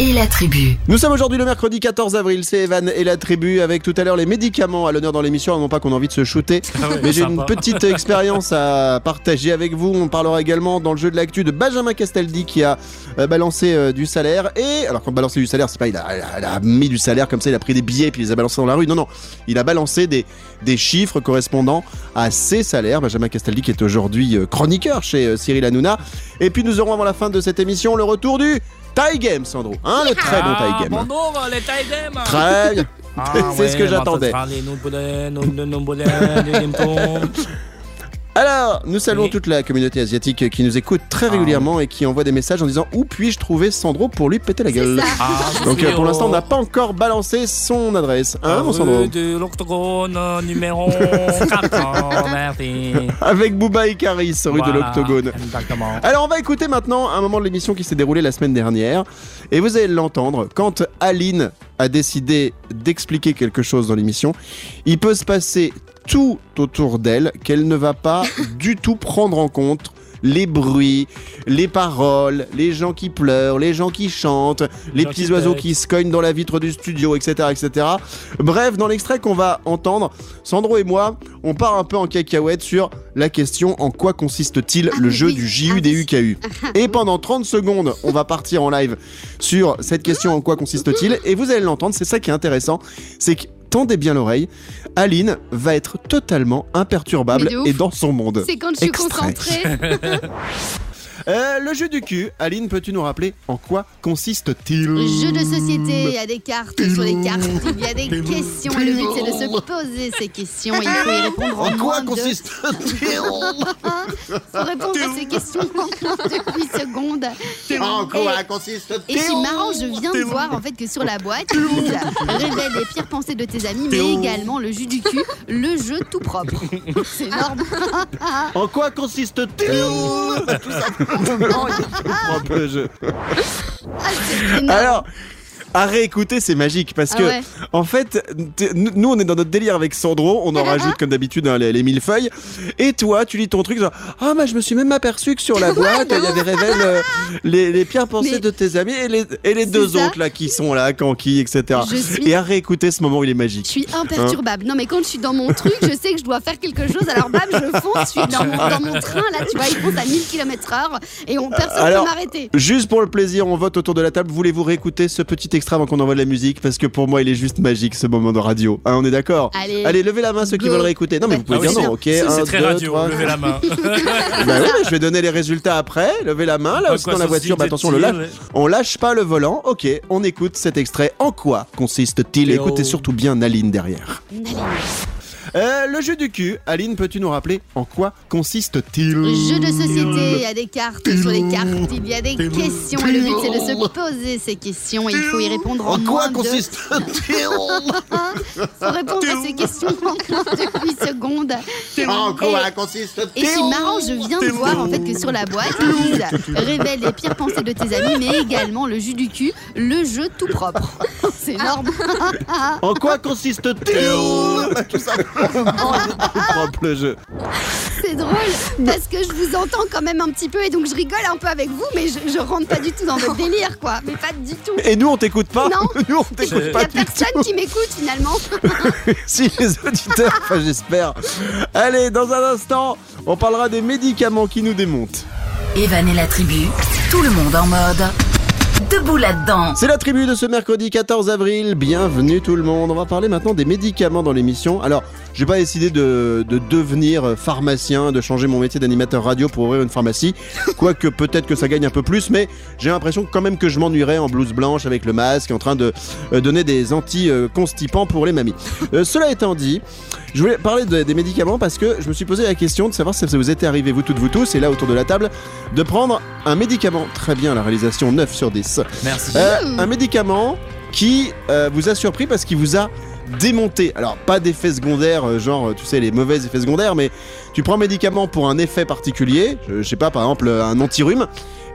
et la tribu. Nous sommes aujourd'hui le mercredi 14 avril. C'est Evan et la tribu avec tout à l'heure les médicaments à l'honneur dans l'émission. Non pas qu'on a envie de se shooter, Ah ouais, mais j'ai une petite expérience à partager avec vous. On parlera également dans le jeu de l'actu de Benjamin Castaldi qui a euh, balancé euh, du salaire. Et alors quand balancer du salaire, c'est pas il a, il a- il a mis du salaire comme ça, il a pris des billets puis il les a balancés dans la rue. Non non, il a balancé des des chiffres correspondant à ses salaires. Benjamin Castaldi qui est aujourd'hui euh, chroniqueur chez euh, Cyril Hanouna. Et puis nous aurons avant la fin de cette émission le retour du Tie Game, Sandro. Hein, le très bon Ah, Tie Game. bonjour, les taille game. Très bien. Ah, C'est ce que ouais, j'attendais. Alors, nous saluons Oui. toute la communauté asiatique qui nous écoute très régulièrement et qui envoie des messages en disant où puis-je trouver Sandro pour lui péter la gueule. Ah, Donc euh, pour l'instant, on n'a pas encore balancé son adresse. Hein, mon rue Sandro de l'Octogone, numéro 4, parti. avec Booba et Caris, rue de l'Octogone. Exactement. Alors on va écouter maintenant un moment de l'émission qui s'est déroulé la semaine dernière et vous allez l'entendre quand Aline a décidé d'expliquer quelque chose dans l'émission, il peut se passer tout autour d'elle qu'elle ne va pas du tout prendre en compte les bruits, les paroles, les gens qui pleurent, les gens qui chantent, les petits qui oiseaux qui se cognent dans la vitre du studio, etc. etc. Bref, dans l'extrait qu'on va entendre, Sandro et moi, on part un peu en cacahuète sur la question en quoi consiste-t-il Ah le oui, jeu oui. du Ah JU oui. des UKU. Et pendant 30 secondes, on va partir en live sur cette question en quoi consiste-t-il. Et vous allez l'entendre, c'est ça qui est intéressant, c'est que tendez bien l'oreille, Aline va être totalement imperturbable et dans son monde. C'est quand je suis Extrait. concentrée. Euh, le jeu du cul, Aline, peux-tu nous rappeler en quoi consiste-t-il Jeu de société, il y a des cartes sur les cartes, il y a des questions. Et le but c'est de se poser ces questions. Et il faut y répondre en, En quoi consiste-t-il faut répondre à ces questions en moins de 8 secondes. En quoi Et consiste-t-il c'est marrant, je viens de voir en fait que sur la boîte, disent révèle les pires pensées de tes amis, mais également le jus du cul, le jeu tout propre. C'est énorme. En quoi consiste-t-il Tout simplement, il est propre le jeu. Ah, c'est énorme. Alors, à réécouter, c'est magique parce Ah que, ouais. en fait, nous, on est dans notre délire avec Sandro, on en rajoute comme d'habitude hein, les, les mille feuilles. Et toi, tu lis ton truc, genre, ah, mais je me suis même aperçu que sur la boîte, il y avait révèle euh, les, les pires pensées Mais- de tes amis et les, et les deux autres là qui sont là, Kanki, etc. Je suis- Et à réécouter ce moment, il est Je magique. suis imperturbable. Non, mais quand je suis dans mon truc, je sais que je dois faire quelque chose. Alors, bam, je fonce. Je suis dans mon, dans mon train, là, tu vois, il fonce à 1000 km/h et on, personne ne peut m'arrêter. Juste pour le plaisir, on vote autour de la table. Voulez-vous réécouter ce petit extrait avant qu'on envoie de la musique Parce que pour moi, il est juste magique ce moment de radio. Hein, on est d'accord Allez. Allez, levez la main ceux qui veulent réécouter. Non, mais vous pouvez Ah dire non, ok C'est très deux, radio, trois. levez la main. Bah oui, je vais donner les résultats après. Levez la main, là aussi dans la voiture. Bah attention, le lâche. On lâche pas le volant. Ok, on écoute cet extrait. En quoi consiste-t-il? Écoutez surtout bien Naline derrière. Allez. Euh, le jeu du cul. Aline, peux-tu nous rappeler en quoi consiste-t-il Jeu de société, il y a des cartes sur les cartes, il y a des questions et le but c'est de se poser ces questions et il faut y répondre en, En quoi consiste-t-il faut répondre à ces questions en moins de 8 secondes. En quoi Et consiste-t-il c'est marrant, je viens de voir en fait que sur la boîte, ils disent révèle les pires pensées de tes amis, mais également le jus du cul, le jeu tout propre. C'est énorme. En quoi consiste-t-il Tout simplement, il est propre le jeu. C'est drôle parce que je vous entends quand même un petit peu et donc je rigole un peu avec vous, mais je, je rentre pas du tout dans votre délire quoi. Mais pas du tout. Et nous, on t'écoute pas Non. Nous, on Il t'écoute y pas a tout. personne qui m'écoute finalement. Si les auditeurs, enfin j'espère. Allez, dans un instant, on parlera des médicaments qui nous démontent. Evan et la tribu, tout le monde en mode debout là-dedans. C'est la tribu de ce mercredi 14 avril. Bienvenue tout le monde. On va parler maintenant des médicaments dans l'émission. Alors, j'ai pas décidé de, de devenir pharmacien, de changer mon métier d'animateur radio pour ouvrir une pharmacie. Quoique peut-être que ça gagne un peu plus, mais j'ai l'impression quand même que je m'ennuierais en blouse blanche avec le masque, en train de euh, donner des anti-constipants pour les mamies. Euh, cela étant dit, je voulais parler de- des médicaments parce que je me suis posé la question de savoir si ça vous était arrivé, vous toutes, vous tous, et là autour de la table, de prendre un médicament. Très bien, la réalisation 9 sur 10. Merci. Euh, un médicament qui euh, vous a surpris parce qu'il vous a démonté. Alors, pas d'effets secondaires, euh, genre, euh, tu sais, les mauvais effets secondaires, mais tu prends un médicament pour un effet particulier, je, je sais pas, par exemple, euh, un antirhume,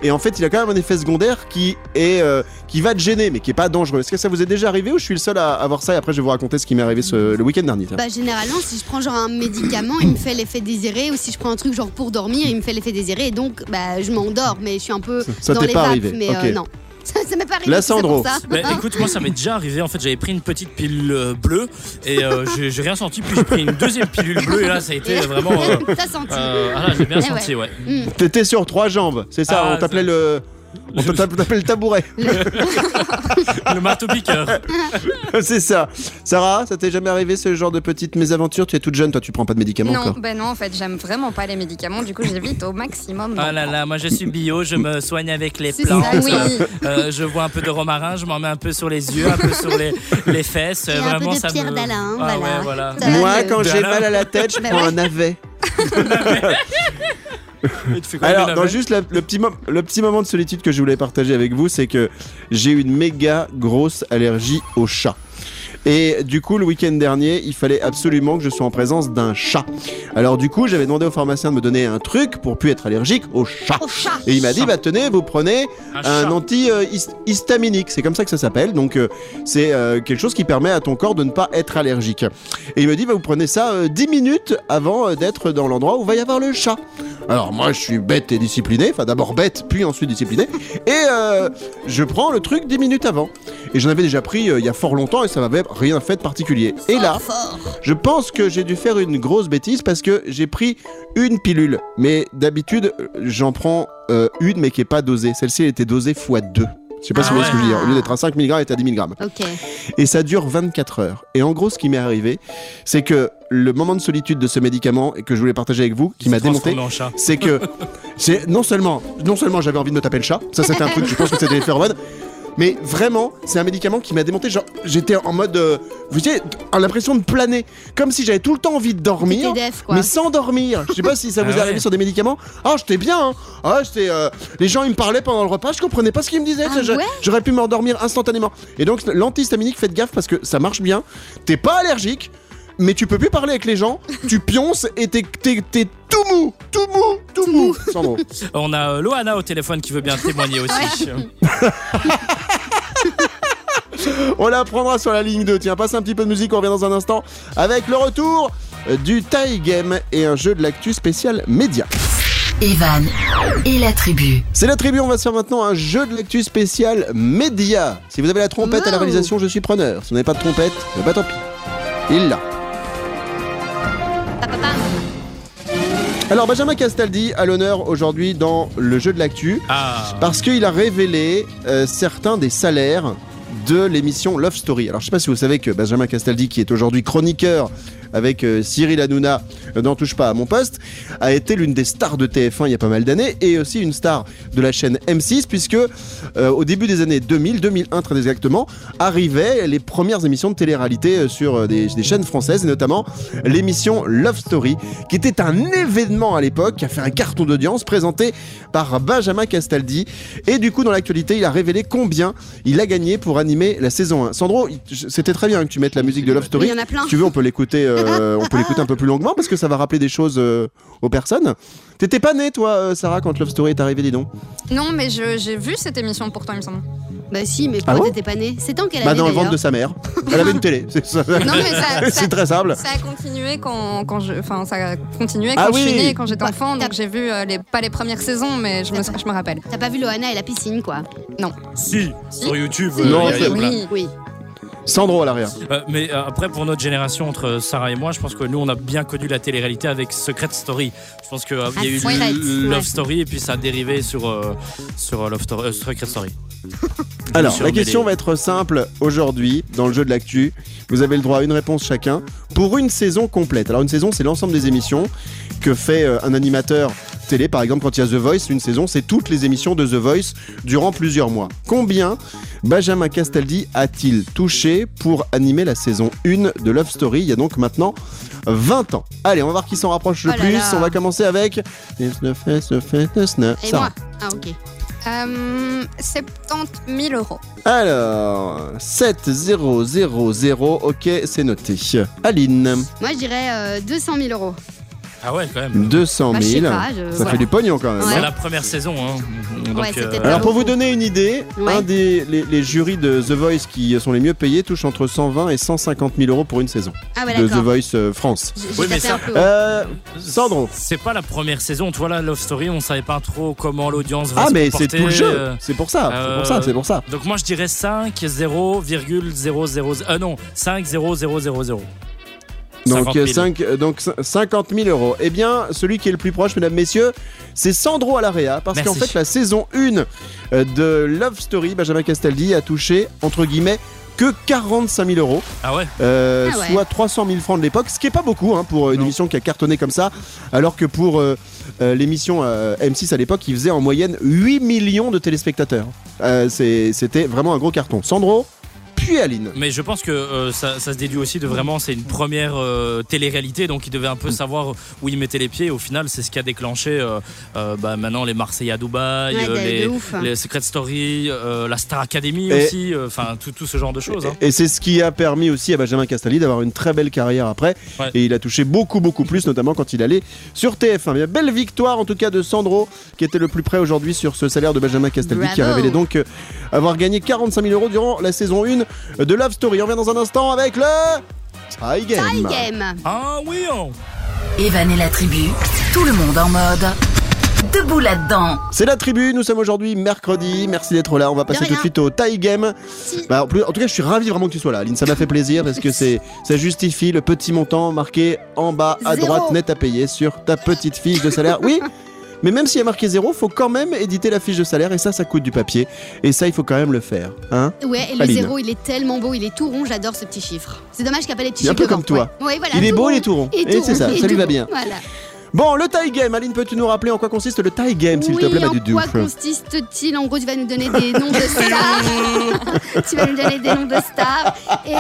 et en fait, il a quand même un effet secondaire qui est euh, qui va te gêner, mais qui est pas dangereux. Est-ce que ça vous est déjà arrivé ou je suis le seul à avoir ça Et après, je vais vous raconter ce qui m'est arrivé ce- le week-end dernier. Bah généralement si je prends genre un médicament il me fait l'effet désiré ou si je prends un truc genre pour dormir il me fait l'effet désiré et donc bah je m'endors mais je suis un peu Ça dans t'est les pas vapes arrivé, mais euh, non ça, ça m'est pas arrivé La Sandro. ça. Bah, écoute, moi ça m'est déjà arrivé. En fait, j'avais pris une petite pilule euh, bleue et euh, j'ai rien senti. Puis j'ai pris une deuxième pilule bleue et là ça a été vraiment. euh, T'as senti euh, ah là, j'ai bien Eh senti, ouais. T'étais sur trois jambes, c'est ça Ah, On t'appelait le. On t'appelait le tabouret. Le marteau piqueur. c'est ça. Sarah, ça t'est jamais arrivé ce genre de petite mésaventure Tu es toute jeune, toi tu prends pas de médicaments Non, encore? ben non, en fait, j'aime vraiment pas les médicaments, du coup, j'évite au maximum. Ah là là, moi je suis bio, je me soigne avec les plantes. ça, oui. Euh, je vois un peu de romarin, je m'en mets un peu sur les yeux, un peu sur les, les fesses. Et un peu Vraiment, de ça pierre me... d'Alain, Ah voilà. ouais, Moi, quand j'ai mal à la tête, je Bah prends un navet. Tu Alors, juste la- le, petit mo- le petit moment de solitude que je voulais partager avec vous, c'est que j'ai une méga grosse allergie aux chats. Et du coup, le week-end dernier, il fallait absolument que je sois en présence d'un chat. Alors du coup, j'avais demandé au pharmacien de me donner un truc pour plus être allergique au chat. Au chat. Et il m'a dit, bah tenez, vous prenez Un un anti-histaminique. C'est comme ça que ça s'appelle. Donc euh, c'est euh, quelque chose qui permet à ton corps de ne pas être allergique. Et il me dit, bah, vous prenez ça euh, 10 minutes avant euh, d'être dans l'endroit où va y avoir le chat. Alors moi, je suis bête et discipliné. Enfin d'abord bête, puis ensuite discipliné. Et euh, je prends le truc 10 minutes avant. Et j'en avais déjà pris euh, il y a fort longtemps et ça m'avait rien fait de particulier. Et là, je pense que j'ai dû faire une grosse bêtise parce que j'ai pris une pilule. Mais d'habitude, j'en prends euh, une mais qui est pas dosée. Celle-ci, elle était dosée x 2. Je sais pas Ah si vous voyez ce que je veux dire. Au lieu d'être à 5 mg, elle est à 10 mg. Et ça dure 24 heures. Et en gros, ce qui m'est arrivé, c'est que le moment de solitude de ce médicament et que je voulais partager avec vous, qui m'a démonté, c'est que c'est non seulement non seulement j'avais envie de me taper le chat, ça c'était un truc, je pense que c'était les phéromones, mais vraiment c'est un médicament qui m'a démonté. Genre j'étais en mode, euh, vous savez, l'impression de planer, comme si j'avais tout le temps envie de dormir. T'étais def, quoi. Mais sans dormir. Je sais pas si ça vous Ah est arrivé ouais. sur des médicaments. Ah, j'étais bien. Hein. Ah, j'étais. euh, les gens ils me parlaient pendant le repas, je comprenais pas ce qu'ils me disaient. Ah Je- ouais J'aurais pu m'endormir instantanément. Et donc l'antihistaminique, faites gaffe parce que ça marche bien. T'es pas allergique. Mais tu peux plus parler avec les gens, tu pionces et t'es, t'es- t'es tout mou, tout mou, tout mou. Sans mots. On a euh, Loana au téléphone qui veut bien témoigner aussi. On la prendra sur la ligne 2. Tiens, passe un petit peu de musique, on revient dans un instant avec le retour du tie game et un jeu de l'actu spécial média. Evan et la tribu. C'est la tribu, on va se faire maintenant un jeu de l'actu spécial média. Si vous avez la trompette à la réalisation, je suis preneur. Si vous n'avez pas de trompette, bah tant pis. Il l'a. Alors Benjamin Castaldi a l'honneur aujourd'hui dans le jeu de l'actu Ah, parce qu'il a révélé euh, certains des salaires de l'émission Love Story. Alors je sais pas si vous savez que Benjamin Castaldi, qui est aujourd'hui chroniqueur avec euh, Cyril Hanouna euh, n'en touche pas à mon poste, a été l'une des stars de TF1 il y a pas mal d'années et aussi une star de la chaîne M6 puisque euh, au début des années 2000, 2001 très exactement, arrivaient les premières émissions de télé-réalité sur des, des chaînes françaises et notamment l'émission Love Story qui était un événement à l'époque qui a fait un carton d'audience présenté par Benjamin Castaldi et du coup dans l'actualité il a révélé combien il a gagné pour animer la saison 1. Sandro, c'était très bien que tu mettes la musique de Love Story. Il y en a plein. Si tu veux on peut l'écouter euh, on peut l'écouter un peu plus longuement parce que ça va rappeler des choses euh, aux personnes. T'étais pas née toi euh, Sarah quand Love Story est arrivé dis donc? Non, mais j'ai vu cette émission pourtant, il me semble. Bah si, mais Ah pourquoi bon t'étais pas née C'est tant qu'elle Bah avait dans le ventre d'ailleurs. de sa mère. Elle avait une télé. C'est ça. Non, mais ça- ça- C'est très simple. Ça a continué quand, quand je, enfin, ça a continué Ah quand je oui. suis née, quand j'étais Bah, enfant. t'as- Donc j'ai vu euh, les, pas les premières saisons, mais je me, je me rappelle. T'as pas vu Loana et la piscine, quoi? Si, sur YouTube. Si. euh, Non, il y a- c'est-. Oui. Oui. Sandro à l'arrière. Euh, mais euh, après, pour notre génération, entre Sarah et moi, je pense que nous, on a bien connu la télé-réalité avec Secret Story. Je pense qu'il y a Ah, eu Twilight, Love ouais. Story et puis ça a dérivé sur, euh, sur Love Story, euh, Secret Story. Alors, la question va être simple aujourd'hui dans le jeu de l'actu. Vous avez le droit à une réponse chacun pour une saison complète. Alors, une saison, c'est l'ensemble des émissions que fait euh, un animateur télé. Par exemple, quand il y a The Voice, une saison, c'est toutes les émissions de The Voice durant plusieurs mois. Combien Benjamin Castaldi a-t-il touché pour animer la saison 1 de Love Story Il y a donc maintenant 20 ans? Allez, on va voir qui s'en rapproche le Oh là plus. là. On va commencer avec. Et moi Ah ok. Euh, 70 000 euros. Alors, 7 0 0 0, ok, c'est noté. Aline, Moi je dirais euh, 200 000 euros. Ah ouais, quand même. 200 Bah, je sais 000. pas, je- Ça voilà. fait du pognon quand même. Ouais. C'est hein. la première saison. Hein. Donc, Ouais, c'était euh, pas Alors pour vous donner une idée, Ouais. un des les, les jurys de The Voice qui sont les mieux payés touche entre 120 et 150 000 euros pour une saison Ah ouais de The d'accord. Voice euh, France. J'ai j'ai Oui, mais tapé ça- un peu haut. Euh, Sandro. C'est pas la première saison. Tu vois, la Love Story, on savait pas trop comment l'audience va Ah se mais c'est comporter, tout le jeu. euh, C'est pour ça. C'est pour ça. C'est pour ça. Donc moi je dirais 5 0,000 euh, non 5 0 0 0 0 Donc, 50 000. euh, cinq- donc c- 50 000 euros. Eh bien, celui qui est le plus proche, mesdames, messieurs, c'est Sandro Alaria. Parce qu'en fait, la saison 1 euh, de Love Story, Benjamin Castaldi a touché, entre guillemets, que 45 000 euros, Ah ouais euh, Ah ouais. soit 300 000 francs de l'époque, ce qui est pas beaucoup hein, pour une Non. émission qui a cartonné comme ça, alors que pour euh, euh, l'émission euh, M6 à l'époque, il faisait en moyenne 8 millions de téléspectateurs. Euh, C'était vraiment un gros carton. Sandro puis Aline. Mais je pense que euh, ça, ça se déduit aussi de vraiment, c'est une première euh, télé-réalité, donc il devait un peu savoir où il mettait les pieds. Au final, c'est ce qui a déclenché euh, euh, bah, maintenant les Marseillais à Dubaï, Ouais, euh, de- les, Secret Story, euh, la Star Academy Et- aussi, euh, enfin tout, tout ce genre de choses. hein. Et c'est ce qui a permis aussi à Benjamin Castaldi d'avoir une très belle carrière après. Ouais. Et il a touché beaucoup, beaucoup plus, notamment quand il allait sur TF1. Mais belle victoire en tout cas de Sandro, qui était le plus près aujourd'hui sur ce salaire de Benjamin Castaldi, qui a révélé donc euh, avoir gagné 45 000 euros durant la saison 1 de Love Story. On revient dans un instant avec le. Tie Game. Tie game. Ah oui, oh. Evan et la tribu, tout le monde en mode. Debout là-dedans. C'est la tribu, nous sommes aujourd'hui mercredi. Merci d'être là. On va passer tout de suite au tie game. Si. Bah, en, plus- en tout cas, je suis ravi vraiment que tu sois là, Aline. Ça m'a fait plaisir parce que c'est ça justifie le petit montant marqué en bas à Zéro. droite net à payer sur ta petite fiche de salaire. Oui. Mais même s'il y a marqué zéro, faut quand même éditer la fiche de salaire et ça, ça coûte du papier. Et ça, il faut quand même le faire. Hein Ouais, et le zéro, il est tellement beau, il est tout rond, j'adore ce petit chiffre. C'est dommage qu'il n'y a pas les petits est un chiffres peu comme toi. Ouais, Ouais, voilà, il est beau, rond. il est tout rond. Et, c'est ça, et ça lui va bien. Voilà. Bon, le tie game. Aline, peux-tu nous rappeler en quoi consiste le tie game, s'il oui, te plaît, en Madu quoi consiste-t-il En gros, tu vas nous donner des noms de stars. tu vas nous donner des noms de stars. Et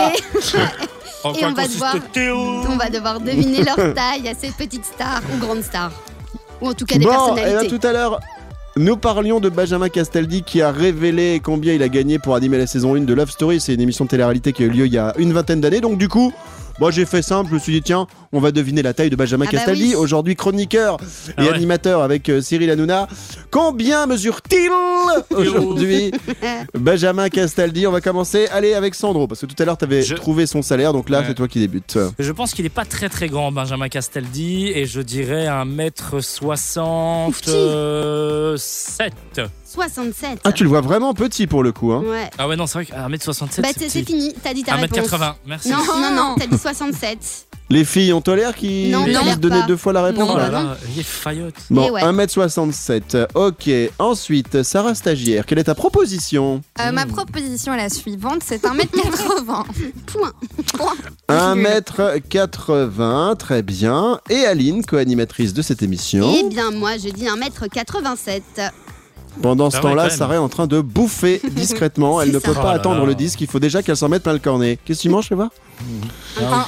En Et quoi on va devoir- on va devoir deviner leur taille à ces petites stars ou grandes stars. Ou en tout cas des bon, et personnalités. ben, tout à l'heure, nous parlions de Benjamin Castaldi qui a révélé combien il a gagné pour animer la saison 1 de Love Story. C'est une émission de télé-réalité qui a eu lieu il y a une vingtaine d'années. Donc, du coup. Moi j'ai fait simple, je me suis dit tiens, on va deviner la taille de Benjamin Ah bah Castaldi, oui. aujourd'hui chroniqueur et Ah ouais. animateur avec euh, Cyril Hanouna. Combien mesure-t-il aujourd'hui Benjamin Castaldi? On va commencer, allez avec Sandro, parce que tout à l'heure tu avais Je- trouvé son salaire, donc là Ouais. c'est toi qui débutes. Je pense qu'il est pas très très grand, Benjamin Castaldi, et je dirais 1m67. 67. Ah tu le vois vraiment petit pour le coup. Hein. Ouais. Ah ouais, non, c'est vrai qu'à 1m67, Bah, c'est fini, t'as dit ta réponse. 1m80, merci. Non, non, non, t'as dit 67. Les filles, on tolère qui Non, on puissent tolère donner deux fois la réponse Oh Non, là bah là, il est faillotte. Bon, Eh ouais. 1m67. Ok. Ensuite, Sarah Stagiaire, quelle est ta proposition? Euh, Ma proposition est la suivante, c'est 1m80. Point. 1m80, très bien. Et Aline, co-animatrice de cette émission. Eh bien, moi, je dis 1m87. Pendant ce Ah ouais, temps-là. Sarah est en train de bouffer discrètement. Elle ne ça. peut Oh pas là attendre là. le disque. Il faut déjà qu'elle s'en mette plein le cornet. Qu'est-ce que tu manges, fais voir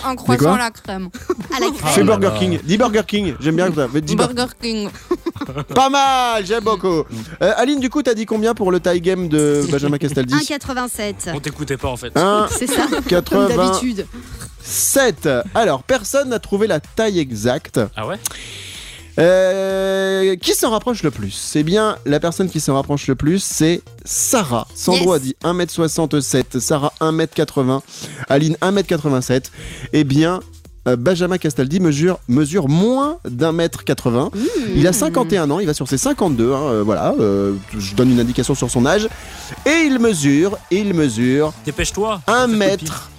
Un, croissant à la crème. À la Oh Fais là crème. Burger là. King. Dis Burger King. J'aime bien ça. Dis Bur- Burger King. Pas mal, j'aime beaucoup. Euh, Aline, du coup, t'as dit combien pour le tie game de Benjamin Castaldi? 1,87. On t'écoutait pas en fait. 1,87. C'est ça, comme d'habitude. Alors, personne n'a trouvé la taille exacte. Ah ouais? Euh, qui s'en rapproche le plus? C'est bien la personne qui s'en rapproche le plus, c'est Sarah. Sandro Yes. a dit 1m67, Sarah 1m80, Aline 1m87. Eh bien, euh, Benjamin Castaldi mesure, mesure moins d'un mètre 80. Il a 51 ans, il va sur ses 52, hein, euh, voilà, euh, je donne une indication sur son âge. Et il mesure, il mesure Dépêche-toi. 1 Fais mètre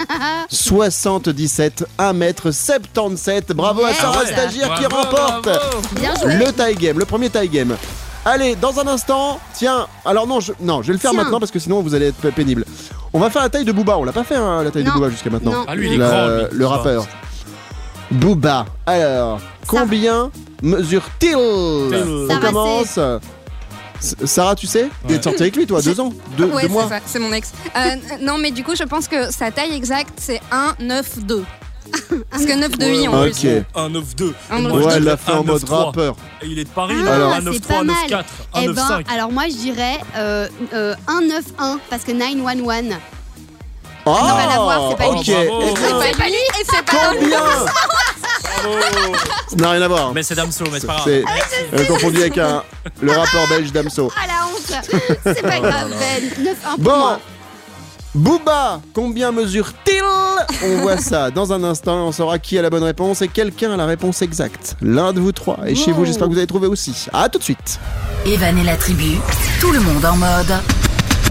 77, 1 mètre 77. Bravo à. Sarah Ah ouais. Stagiaire qui Bravo, remporte bravo. Le tie game, le premier tie game. Allez, dans un instant, tiens, alors non, je, non, je vais le faire Tiens. maintenant parce que sinon vous allez être pénible. On va faire la taille de Booba, on l'a pas fait hein, la taille de. Booba jusqu'à maintenant. Non. Ah lui, il est La- grand. lui. le rappeur. Booba. Alors, combien mesure-t-il? On commence. Sarah, tu sais Ouais. T'es sorti avec lui, toi, deux ans Deux, ouais, deux c'est mois ça, c'est mon ex. Euh, non, mais du coup, je pense que sa taille exacte, c'est 1,92. Parce que 9,2 en Ok. plus. Un 9-2. Un Et moi, 9-2. je Ouais, elle l'a fait en un mode 9-3. rappeur. Et il est de Paris, Ah, là. Alors. Un c'est 9-3, pas un mal. 9-4, un Eh ben, 9-5. alors moi je dirais euh, euh, 191 parce que 911. Oh, non, rien à voir, c'est pas lui. ok. Eh C'est pas lui et c'est pas Combien Ça n'a rien à voir. Mais c'est Damso, mais c'est pas grave. C'est euh, confondu avec un, le rappeur belge Damso. Ah la honte C'est pas grave Ben 9 1 pour Bon. Booba, combien mesure-t-il? On voit ça dans un instant. On saura qui a la bonne réponse et quelqu'un a la réponse exacte. L'un de vous trois. Et chez vous, j'espère que vous avez trouvé aussi. À tout de suite. Evan et la tribu, tout le monde en mode.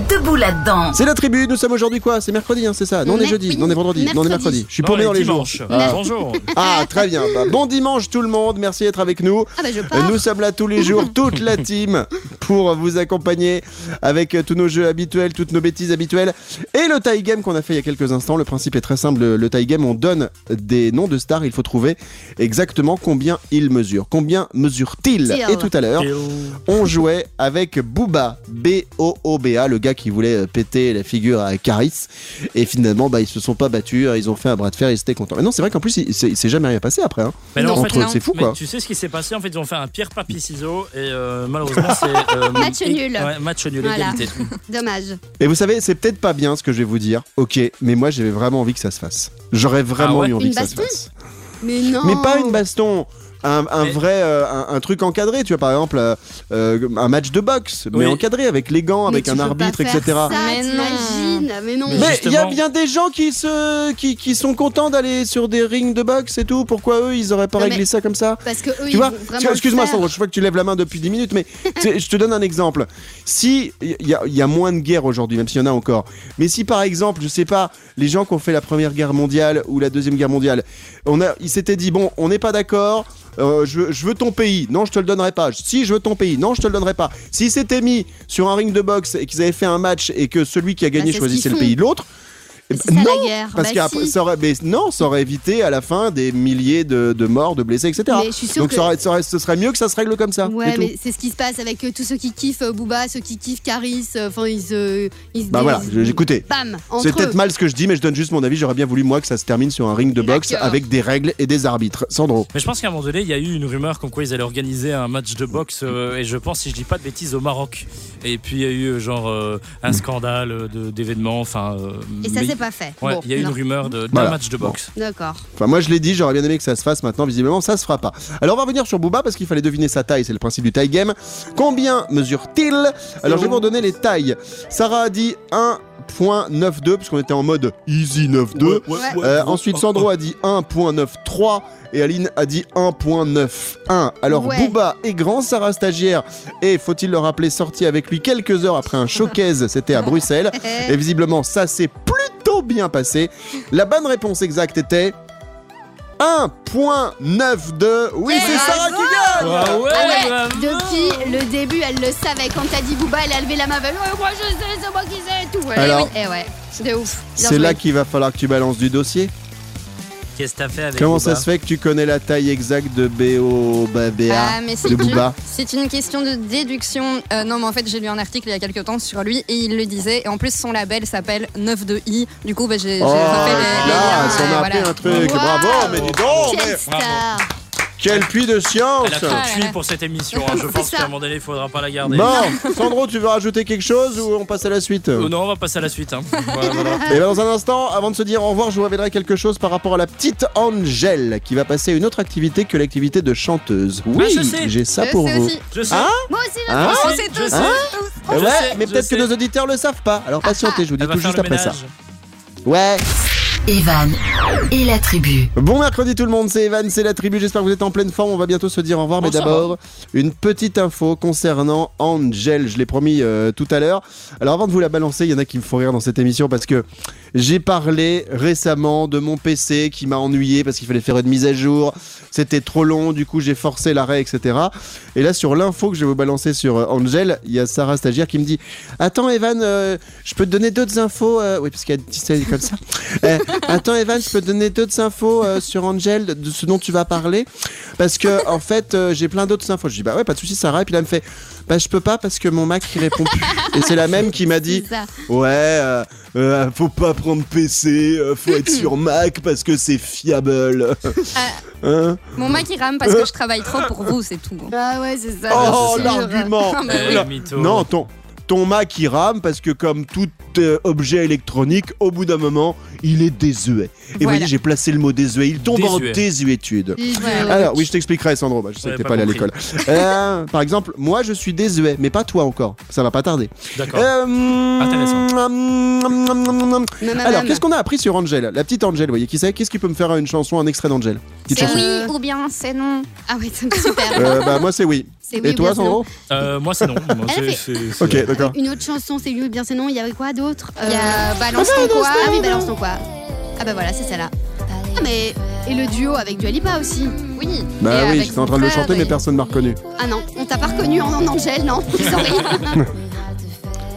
Debout là-dedans. C'est la tribu. Nous sommes aujourd'hui quoi? C'est mercredi, hein, c'est ça? Non, on est jeudi. Non, on est vendredi. Non, on est Mercredi. Je suis paumé dans les jours. dimanche. Ah. Bonjour. Ah, très bien. Bah, bon dimanche tout le monde. Merci d'être avec nous. Ah bah je pars. Nous sommes là tous les jours, toute la team, pour vous accompagner avec euh, tous nos jeux habituels, toutes nos bêtises habituelles. Et le tie game qu'on a fait il y a quelques instants. Le principe est très simple. Le, tie game, on donne des noms de stars. Il faut trouver exactement combien ils mesurent. Combien mesure-t-il Til. Et tout à l'heure, on jouait avec Booba, B-O-O-B-A, le gars qui voulait euh, péter la figure à Caris. Et finalement, bah, ils se sont pas battus, ils ont fait un bras de fer, ils étaient contents. Mais non, c'est vrai qu'en plus, il, il s'est jamais rien passé après. Hein. Mais non, en Entre fait, c'est fou Mais quoi. tu sais ce qui s'est passé? En fait, ils ont fait un pierre papier ciseaux et euh, malheureusement c'est euh, Match nul. ouais, match nul, Voilà. égalité. Dommage. Et vous savez, c'est peut-être pas bien ce que je vais vous dire, ok, mais moi j'avais vraiment envie que ça se fasse. J'aurais vraiment Ah ouais eu envie Une que ça se baston fasse. Mais non. Mais pas une baston. Un, un Mais- vrai euh, un, un truc encadré, tu vois par exemple euh, un match de boxe, mais Oui. encadré avec les gants, Mais avec un arbitre, etc. Ça, Mais non. t'imagines Mais non. Mais Mais il y a bien des gens qui se qui, qui sont contents d'aller sur des rings de boxe et tout. Pourquoi eux ils auraient pas Non, réglé mais- ça comme ça Parce que eux, tu ils vois, excuse-moi. Sandro, je vois que tu lèves la main depuis 10 minutes, mais je te donne un exemple. Si il y, a- il y a moins de guerres aujourd'hui, même s'il y en a encore, mais si par exemple, je sais pas, les gens qui ont fait la première guerre mondiale ou la deuxième guerre mondiale, on a, ils s'étaient dit bon, on n'est pas d'accord. Euh, je, veux- je veux ton pays. Non, je te le donnerai pas. Si je veux ton pays. Non, je te le donnerai pas. S'ils s'étaient mis sur un ring de boxe et qu'ils avaient fait un match et que celui qui a gagné Bah, choisissait le pays de l'autre, c'est ça, la non, guerre. parce Bah, qu'après, si. ça aurait, mais non, ça aurait évité à la fin des milliers de, de morts, de blessés, etc. Mais je suis sûre Donc que- ça aurait- ça aurait- ce serait mieux que ça se règle comme ça. Ouais, mais c'est ce qui se passe avec euh, tous ceux qui kiffent euh, Booba, ceux qui kiffent Caris. euh, Enfin, ils se. Bah voilà. Bam C'est peut-être mal ce que je dis, mais je donne juste mon avis. J'aurais bien voulu, moi, que ça se termine sur un ring de boxe avec des règles et des arbitres. Sandro. Mais je pense qu'à un moment donné, il y a eu une rumeur comme quoi ils allaient organiser un match de boxe, euh, et je pense, si je dis pas de bêtises, au Maroc. Et puis il y a eu genre euh, un scandale euh, de- d'événements. Enfin. euh, Et ça s'est pas fait. Ouais, Bon, il y a eu une rumeur de- d'un Voilà. match de boxe. D'accord. Enfin, moi, je l'ai dit, j'aurais bien aimé que ça se fasse maintenant. Visiblement, ça se fera pas. Alors, on va revenir sur Booba parce qu'il fallait deviner sa taille. C'est le principe du taille game. Combien mesure-t-il? Alors, je vais vous donner les tailles. Sarah a dit 1.92, puisqu'on était en mode easy 9.2. Euh, ensuite, Sandro a dit 1.93 et Aline a dit 1.91. Alors, Ouais. Booba est grand, Sarah stagiaire, et faut-il le rappeler, sorti avec lui quelques heures après un showcase, c'était à Bruxelles. Et visiblement, ça s'est plutôt bien passé. La bonne réponse exacte était 1.92. Oui, c'est Sarah qui gagne Ah ouais, Ah bravo. depuis le début, elle le savait. Quand t'as dit Booba, elle a levé la main. Elle a Ouais, moi je sais, c'est moi qui sais et tout. Ouais, Alors-. Eh ouais, de ouf. Bien C'est joué. là qu'il va falloir que tu balances du dossier. Qu'est-ce que t'as fait avec Comment ça se fait que tu connais la taille exacte de BO bah, BA Ah, mais c'est de une- Booba C'est une question de déduction. Euh, non, mais en fait, j'ai lu un article il y a quelques temps sur lui et il le disait. Et en plus, son label s'appelle 92i. Du coup, bah, j'ai j'ai Oh, refait les, les là, liens, on et a voilà. appris un truc. Wow. Bravo, mais dis donc, mais star. Quel puits de science Elle a trop Ah, de pour cette émission. hein. Je pense qu'à un moment donné, il faudra pas la garder. Bon, Sandro, tu veux rajouter quelque chose ou on passe à la suite Oh non, on va passer à la suite. hein. Voilà, voilà. Et ben, dans un instant, avant de se dire au revoir, je vous révélerai quelque chose par rapport à la petite Angèle qui va passer à une autre activité que l'activité de chanteuse. Oui, Ah, je sais. j'ai ça Je pour sais vous. aussi. Je sais. Hein Moi aussi, je Hein On sait tous, sais. Eh Je ouais, sais, mais je peut-être que sais. nos auditeurs le savent pas. Alors patientez, je vous dis Elle va tout faire juste le après ça. Ouais. Evan et la tribu. Bon mercredi tout le monde, c'est Evan, c'est la tribu, j'espère que vous êtes en pleine forme, on va bientôt se dire au revoir, Bon, mais d'abord, une petite info concernant Angel, je l'ai promis euh, tout à l'heure. Alors avant de vous la balancer, il y en a qui me font rire dans cette émission parce que j'ai parlé récemment de mon PC qui m'a ennuyé parce qu'il fallait faire une mise à jour, c'était trop long, du coup j'ai forcé l'arrêt, etc. Et là sur l'info que je vais vous balancer sur euh, Angel, il y a Sarah Stagiaire qui me dit Attends Evan, euh, je peux te donner d'autres infos euh, Oui, parce qu'elle dit ça comme ça. Euh, Attends Evan, je peux te donner d'autres infos euh, sur Angel, de- ce dont tu vas parler? Parce que en fait, euh, j'ai plein d'autres infos. Je dis Bah ouais, pas de soucis Sarah. Et puis là, elle me fait Bah je peux pas parce que mon Mac il répond plus. Et c'est la même qui m'a dit. Ouais, euh, euh, faut pas prendre PC, euh, faut être sur Mac parce que c'est fiable. Hein? Mon Mac, il rame parce que je travaille trop pour vous, c'est tout. Ah ouais, c'est ça. Oh, l'argument Ah, mais Là, mytho. Non, ton, ton Mac il rame parce que comme tout euh, objet électronique, au bout d'un moment, il est désuet. Et vous voyez, j'ai placé le mot désuet. Il tombe en désuétude. Ouais. Alors, oui, je t'expliquerai, Sandro. Bah, je sais que t'es pas pas allé à l'école. Euh, par exemple, moi, je suis désuet, mais pas toi encore. Ça va pas tarder. D'accord. Euh, Intéressant. Alors, qu'est-ce qu'on a appris sur Angel La petite Angel, vous voyez qui c'est? Qu'est-ce qui peut me faire une chanson, un extrait d'Angel C'est oui ou bien c'est non? Ah ouais, c'est super. Euh, bah, moi, c'est oui. C'est oui Et ou toi, bien c'est non. Sandro Euh, moi, c'est non. Moi, Elle c'est- fait- c'est- c'est- Ok, d'accord. Une autre chanson, c'est lui ou bien c'est non. Il y avait quoi d'autre Il y Euh, a Balance ton quoi. Ah oui, balance ton quoi. Ah bah voilà, c'est celle-là. Ah mais et le duo avec Dua Lipa aussi. Oui. Bah Et oui, avec j'étais en train de le son frère, chanter, mais et- personne m'a reconnu. Ah non, on t'a pas reconnu en, en Angèle, non Sorry.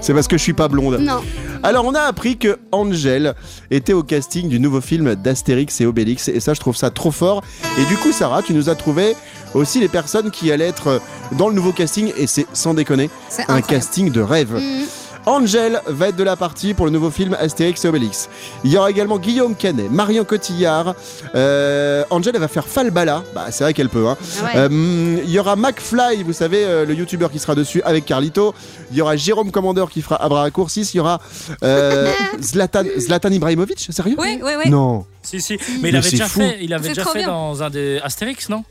C'est parce que je suis pas blonde. non. Alors, on a appris que Angel était au casting du nouveau film d'Astérix et Obélix, et ça, je trouve ça trop fort. Et du coup, Sarah, tu nous as trouvé aussi les personnes qui allaient être dans le nouveau casting, et c'est sans déconner un incroyable. casting de rêve. Mm. Angel va être de la partie pour le nouveau film Astérix et Obélix. Il y aura également Guillaume Canet, Marion Cotillard. Euh, Angel, elle va faire Falbala. Bah, c'est vrai qu'elle peut. Hein. Ah ouais. Euh, il y aura McFly, vous savez, euh, le youtubeur qui sera dessus avec Carlito. Il y aura Jérôme Commandeur qui fera Abra Coursis. Il y aura euh, Zlatan, Zlatan Ibrahimovic, sérieux? Oui, oui, oui. Non. Si, si. Mais Mais il avait déjà fou. fait, il avait C'est déjà trop fait bien. dans un des Astérix, non?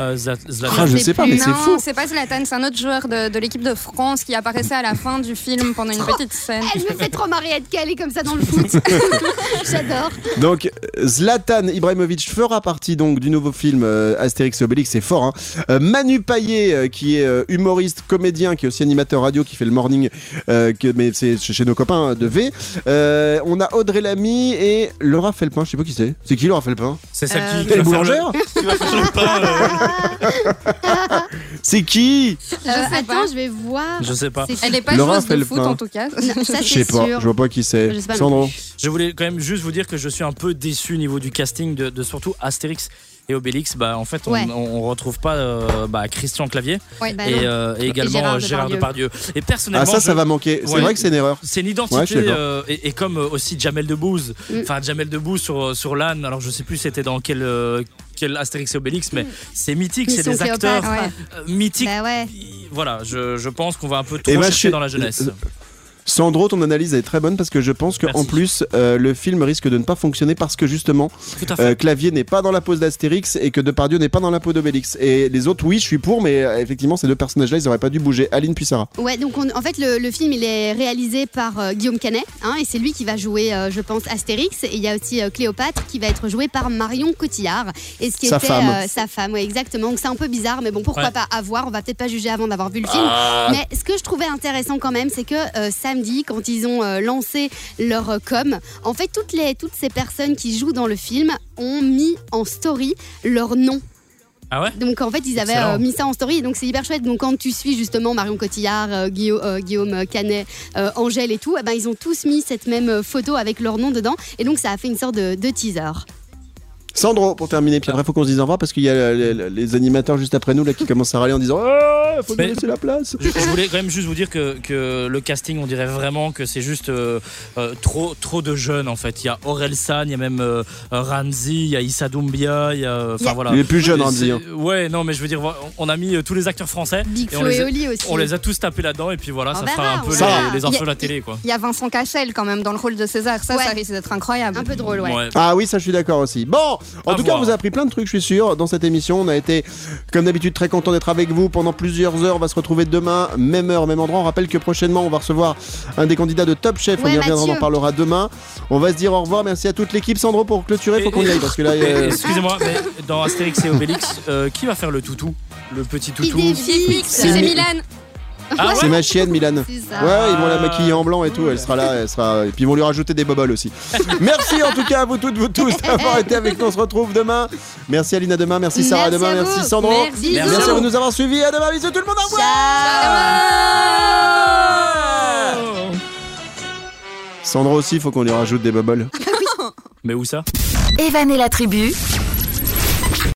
Euh, Zla- Zlatan. Ah, je sais pas, mais c'est non, fou. c'est pas Zlatan, c'est un autre joueur de, de l'équipe de France qui apparaissait à la fin du film pendant une petite scène. Elle me fait trop marrer être calée comme ça dans le foot. J'adore. Donc Zlatan Ibrahimovic fera partie donc du nouveau film euh, Astérix et Obélix, c'est fort. Hein. Euh, Manu Payet, euh, qui est euh, humoriste, comédien, qui est aussi animateur radio, qui fait le morning, euh, que, mais c'est chez nos copains de V. Euh, on a Audrey Lamy et Laura Felpin. Je sais pas qui c'est. C'est qui Laura Felpin? C'est celle Euh, qui, Elle est boulangère? le pain. euh. C'est qui Je sais Euh, attends, pas. je vais voir. Je sais pas. Elle est pas Laura joueuse de fait le foot plein. en tout cas. Non, ça, Je sais c'est pas. sûr. Je vois pas qui c'est. Je sais pas non Sandro. Je voulais quand même juste vous dire que je suis un peu déçu au niveau du casting de, de surtout Astérix et Obélix. Bah, en fait, on, Ouais. on, on retrouve pas euh, bah, Christian Clavier Ouais. Bah et, euh, et également Gérard euh, Gérard Depardieu. Depardieu. Et personnellement, Ah ça, je- ça va manquer. C'est Ouais. vrai que c'est une erreur. C'est une Ouais, je suis identité d'accord. euh, et, et comme euh, aussi Jamel Debbouze, Mm. enfin Jamel Debbouze sur sur l'âne. Alors je sais plus c'était dans quel euh, quel Astérix et Obélix, mais c'est mythique, c'est des acteurs. Ouais. euh, mythiques. Bah ouais. Voilà, je, je pense qu'on va un peu trop Et moi, je chercher dans la jeunesse. Sandro, ton analyse est très bonne parce que je pense qu'en plus, euh, le film risque de ne pas fonctionner parce que justement. Euh, Clavier n'est pas dans la pose d'Astérix et que Depardieu n'est pas dans la peau d'Obélix. Et les autres, oui, je suis pour, mais euh, effectivement, ces deux personnages-là, ils auraient pas dû bouger. Aline puis Sarah. Ouais, donc on- en fait, le, le film il est réalisé par euh, Guillaume Canet, hein, et c'est lui qui va jouer, euh, je pense, Astérix. Et il y a aussi euh, Cléopâtre qui va être jouée par Marion Cotillard. Et ce qui Sa était femme. euh, sa femme, ouais, exactement. Donc c'est un peu bizarre, mais bon, pourquoi Ouais. pas à voir On va peut-être pas juger avant d'avoir vu le film. Ah. Mais ce que je trouvais intéressant quand même, c'est que euh, samedi, quand ils ont euh, lancé leur euh, com, en fait, toutes, les, toutes ces personnes qui jouent dans le film ont mis en story leur nom. Ah ouais? Donc en fait, ils avaient euh, mis ça en story, et donc c'est hyper chouette. Donc quand tu suis justement Marion Cotillard, euh, Guillaume, euh, Guillaume Canet, Angèle et tout, eh ben, ils ont tous mis cette même photo avec leur nom dedans, et donc ça a fait une sorte de, de teaser. Sandro, pour terminer, puis après, faut qu'on se dise au revoir parce qu'il y a euh, les, les animateurs juste après nous là qui commencent à râler en disant Ah, faut nous Mais- laisser la place. Je, je voulais quand même juste vous dire que, que le casting, on dirait vraiment que c'est juste euh, euh, trop, trop de jeunes en fait. Il y a Aurel San, il y a même euh, euh, Ramzi, il y a Issa Doumbia, il y a. Il y Enfin voilà. Il est plus jeune, Ramzi, hein. Ouais, non, mais je veux dire, on a mis euh, tous les acteurs français. Big Et on les et Oli aussi. On les a tous tapés là-dedans et puis voilà, ça fera un peu les, les infos Il y a- de la télé quoi. Il y a Vincent Cassel quand même dans le rôle de César. Ça, Ouais. ça risque d'être incroyable. Un peu drôle, ouais. Ouais. Ah oui, ça je suis d'accord aussi. Bon, en À tout cas, on vous a appris plein de trucs, je suis sûr, dans cette émission. On a été, comme d'habitude, très content d'être avec vous pendant plusieurs heures. On va se retrouver demain, même heure, même endroit. On rappelle que prochainement, on va recevoir un des candidats de Top Chef. on y reviendra, on en parlera demain. On va se dire au revoir. Merci à toute l'équipe. Sandro, pour clôturer, faut qu'on y aille parce que là, euh, Excusez-moi, mais dans Astérix et Obélix, euh, qui va faire le toutou Le petit toutou? c'est mi- Milan. Ah ouais c'est ma chienne, Milan. Ouais, ils vont la maquiller en blanc et tout. Elle sera là, elle sera. Et puis ils vont lui rajouter des boboles aussi. Merci en tout cas à vous toutes, vous tous d'avoir été avec nous. On se retrouve demain. Merci Aline à demain. Merci Sarah Merci demain. Merci. Sandro. Merci. Merci. Merci à vous de nous avoir suivis. À demain. Bisous tout le monde. Au revoir. Sandro aussi, faut qu'on lui rajoute des boboles. Mais où ça? Evan et la tribu,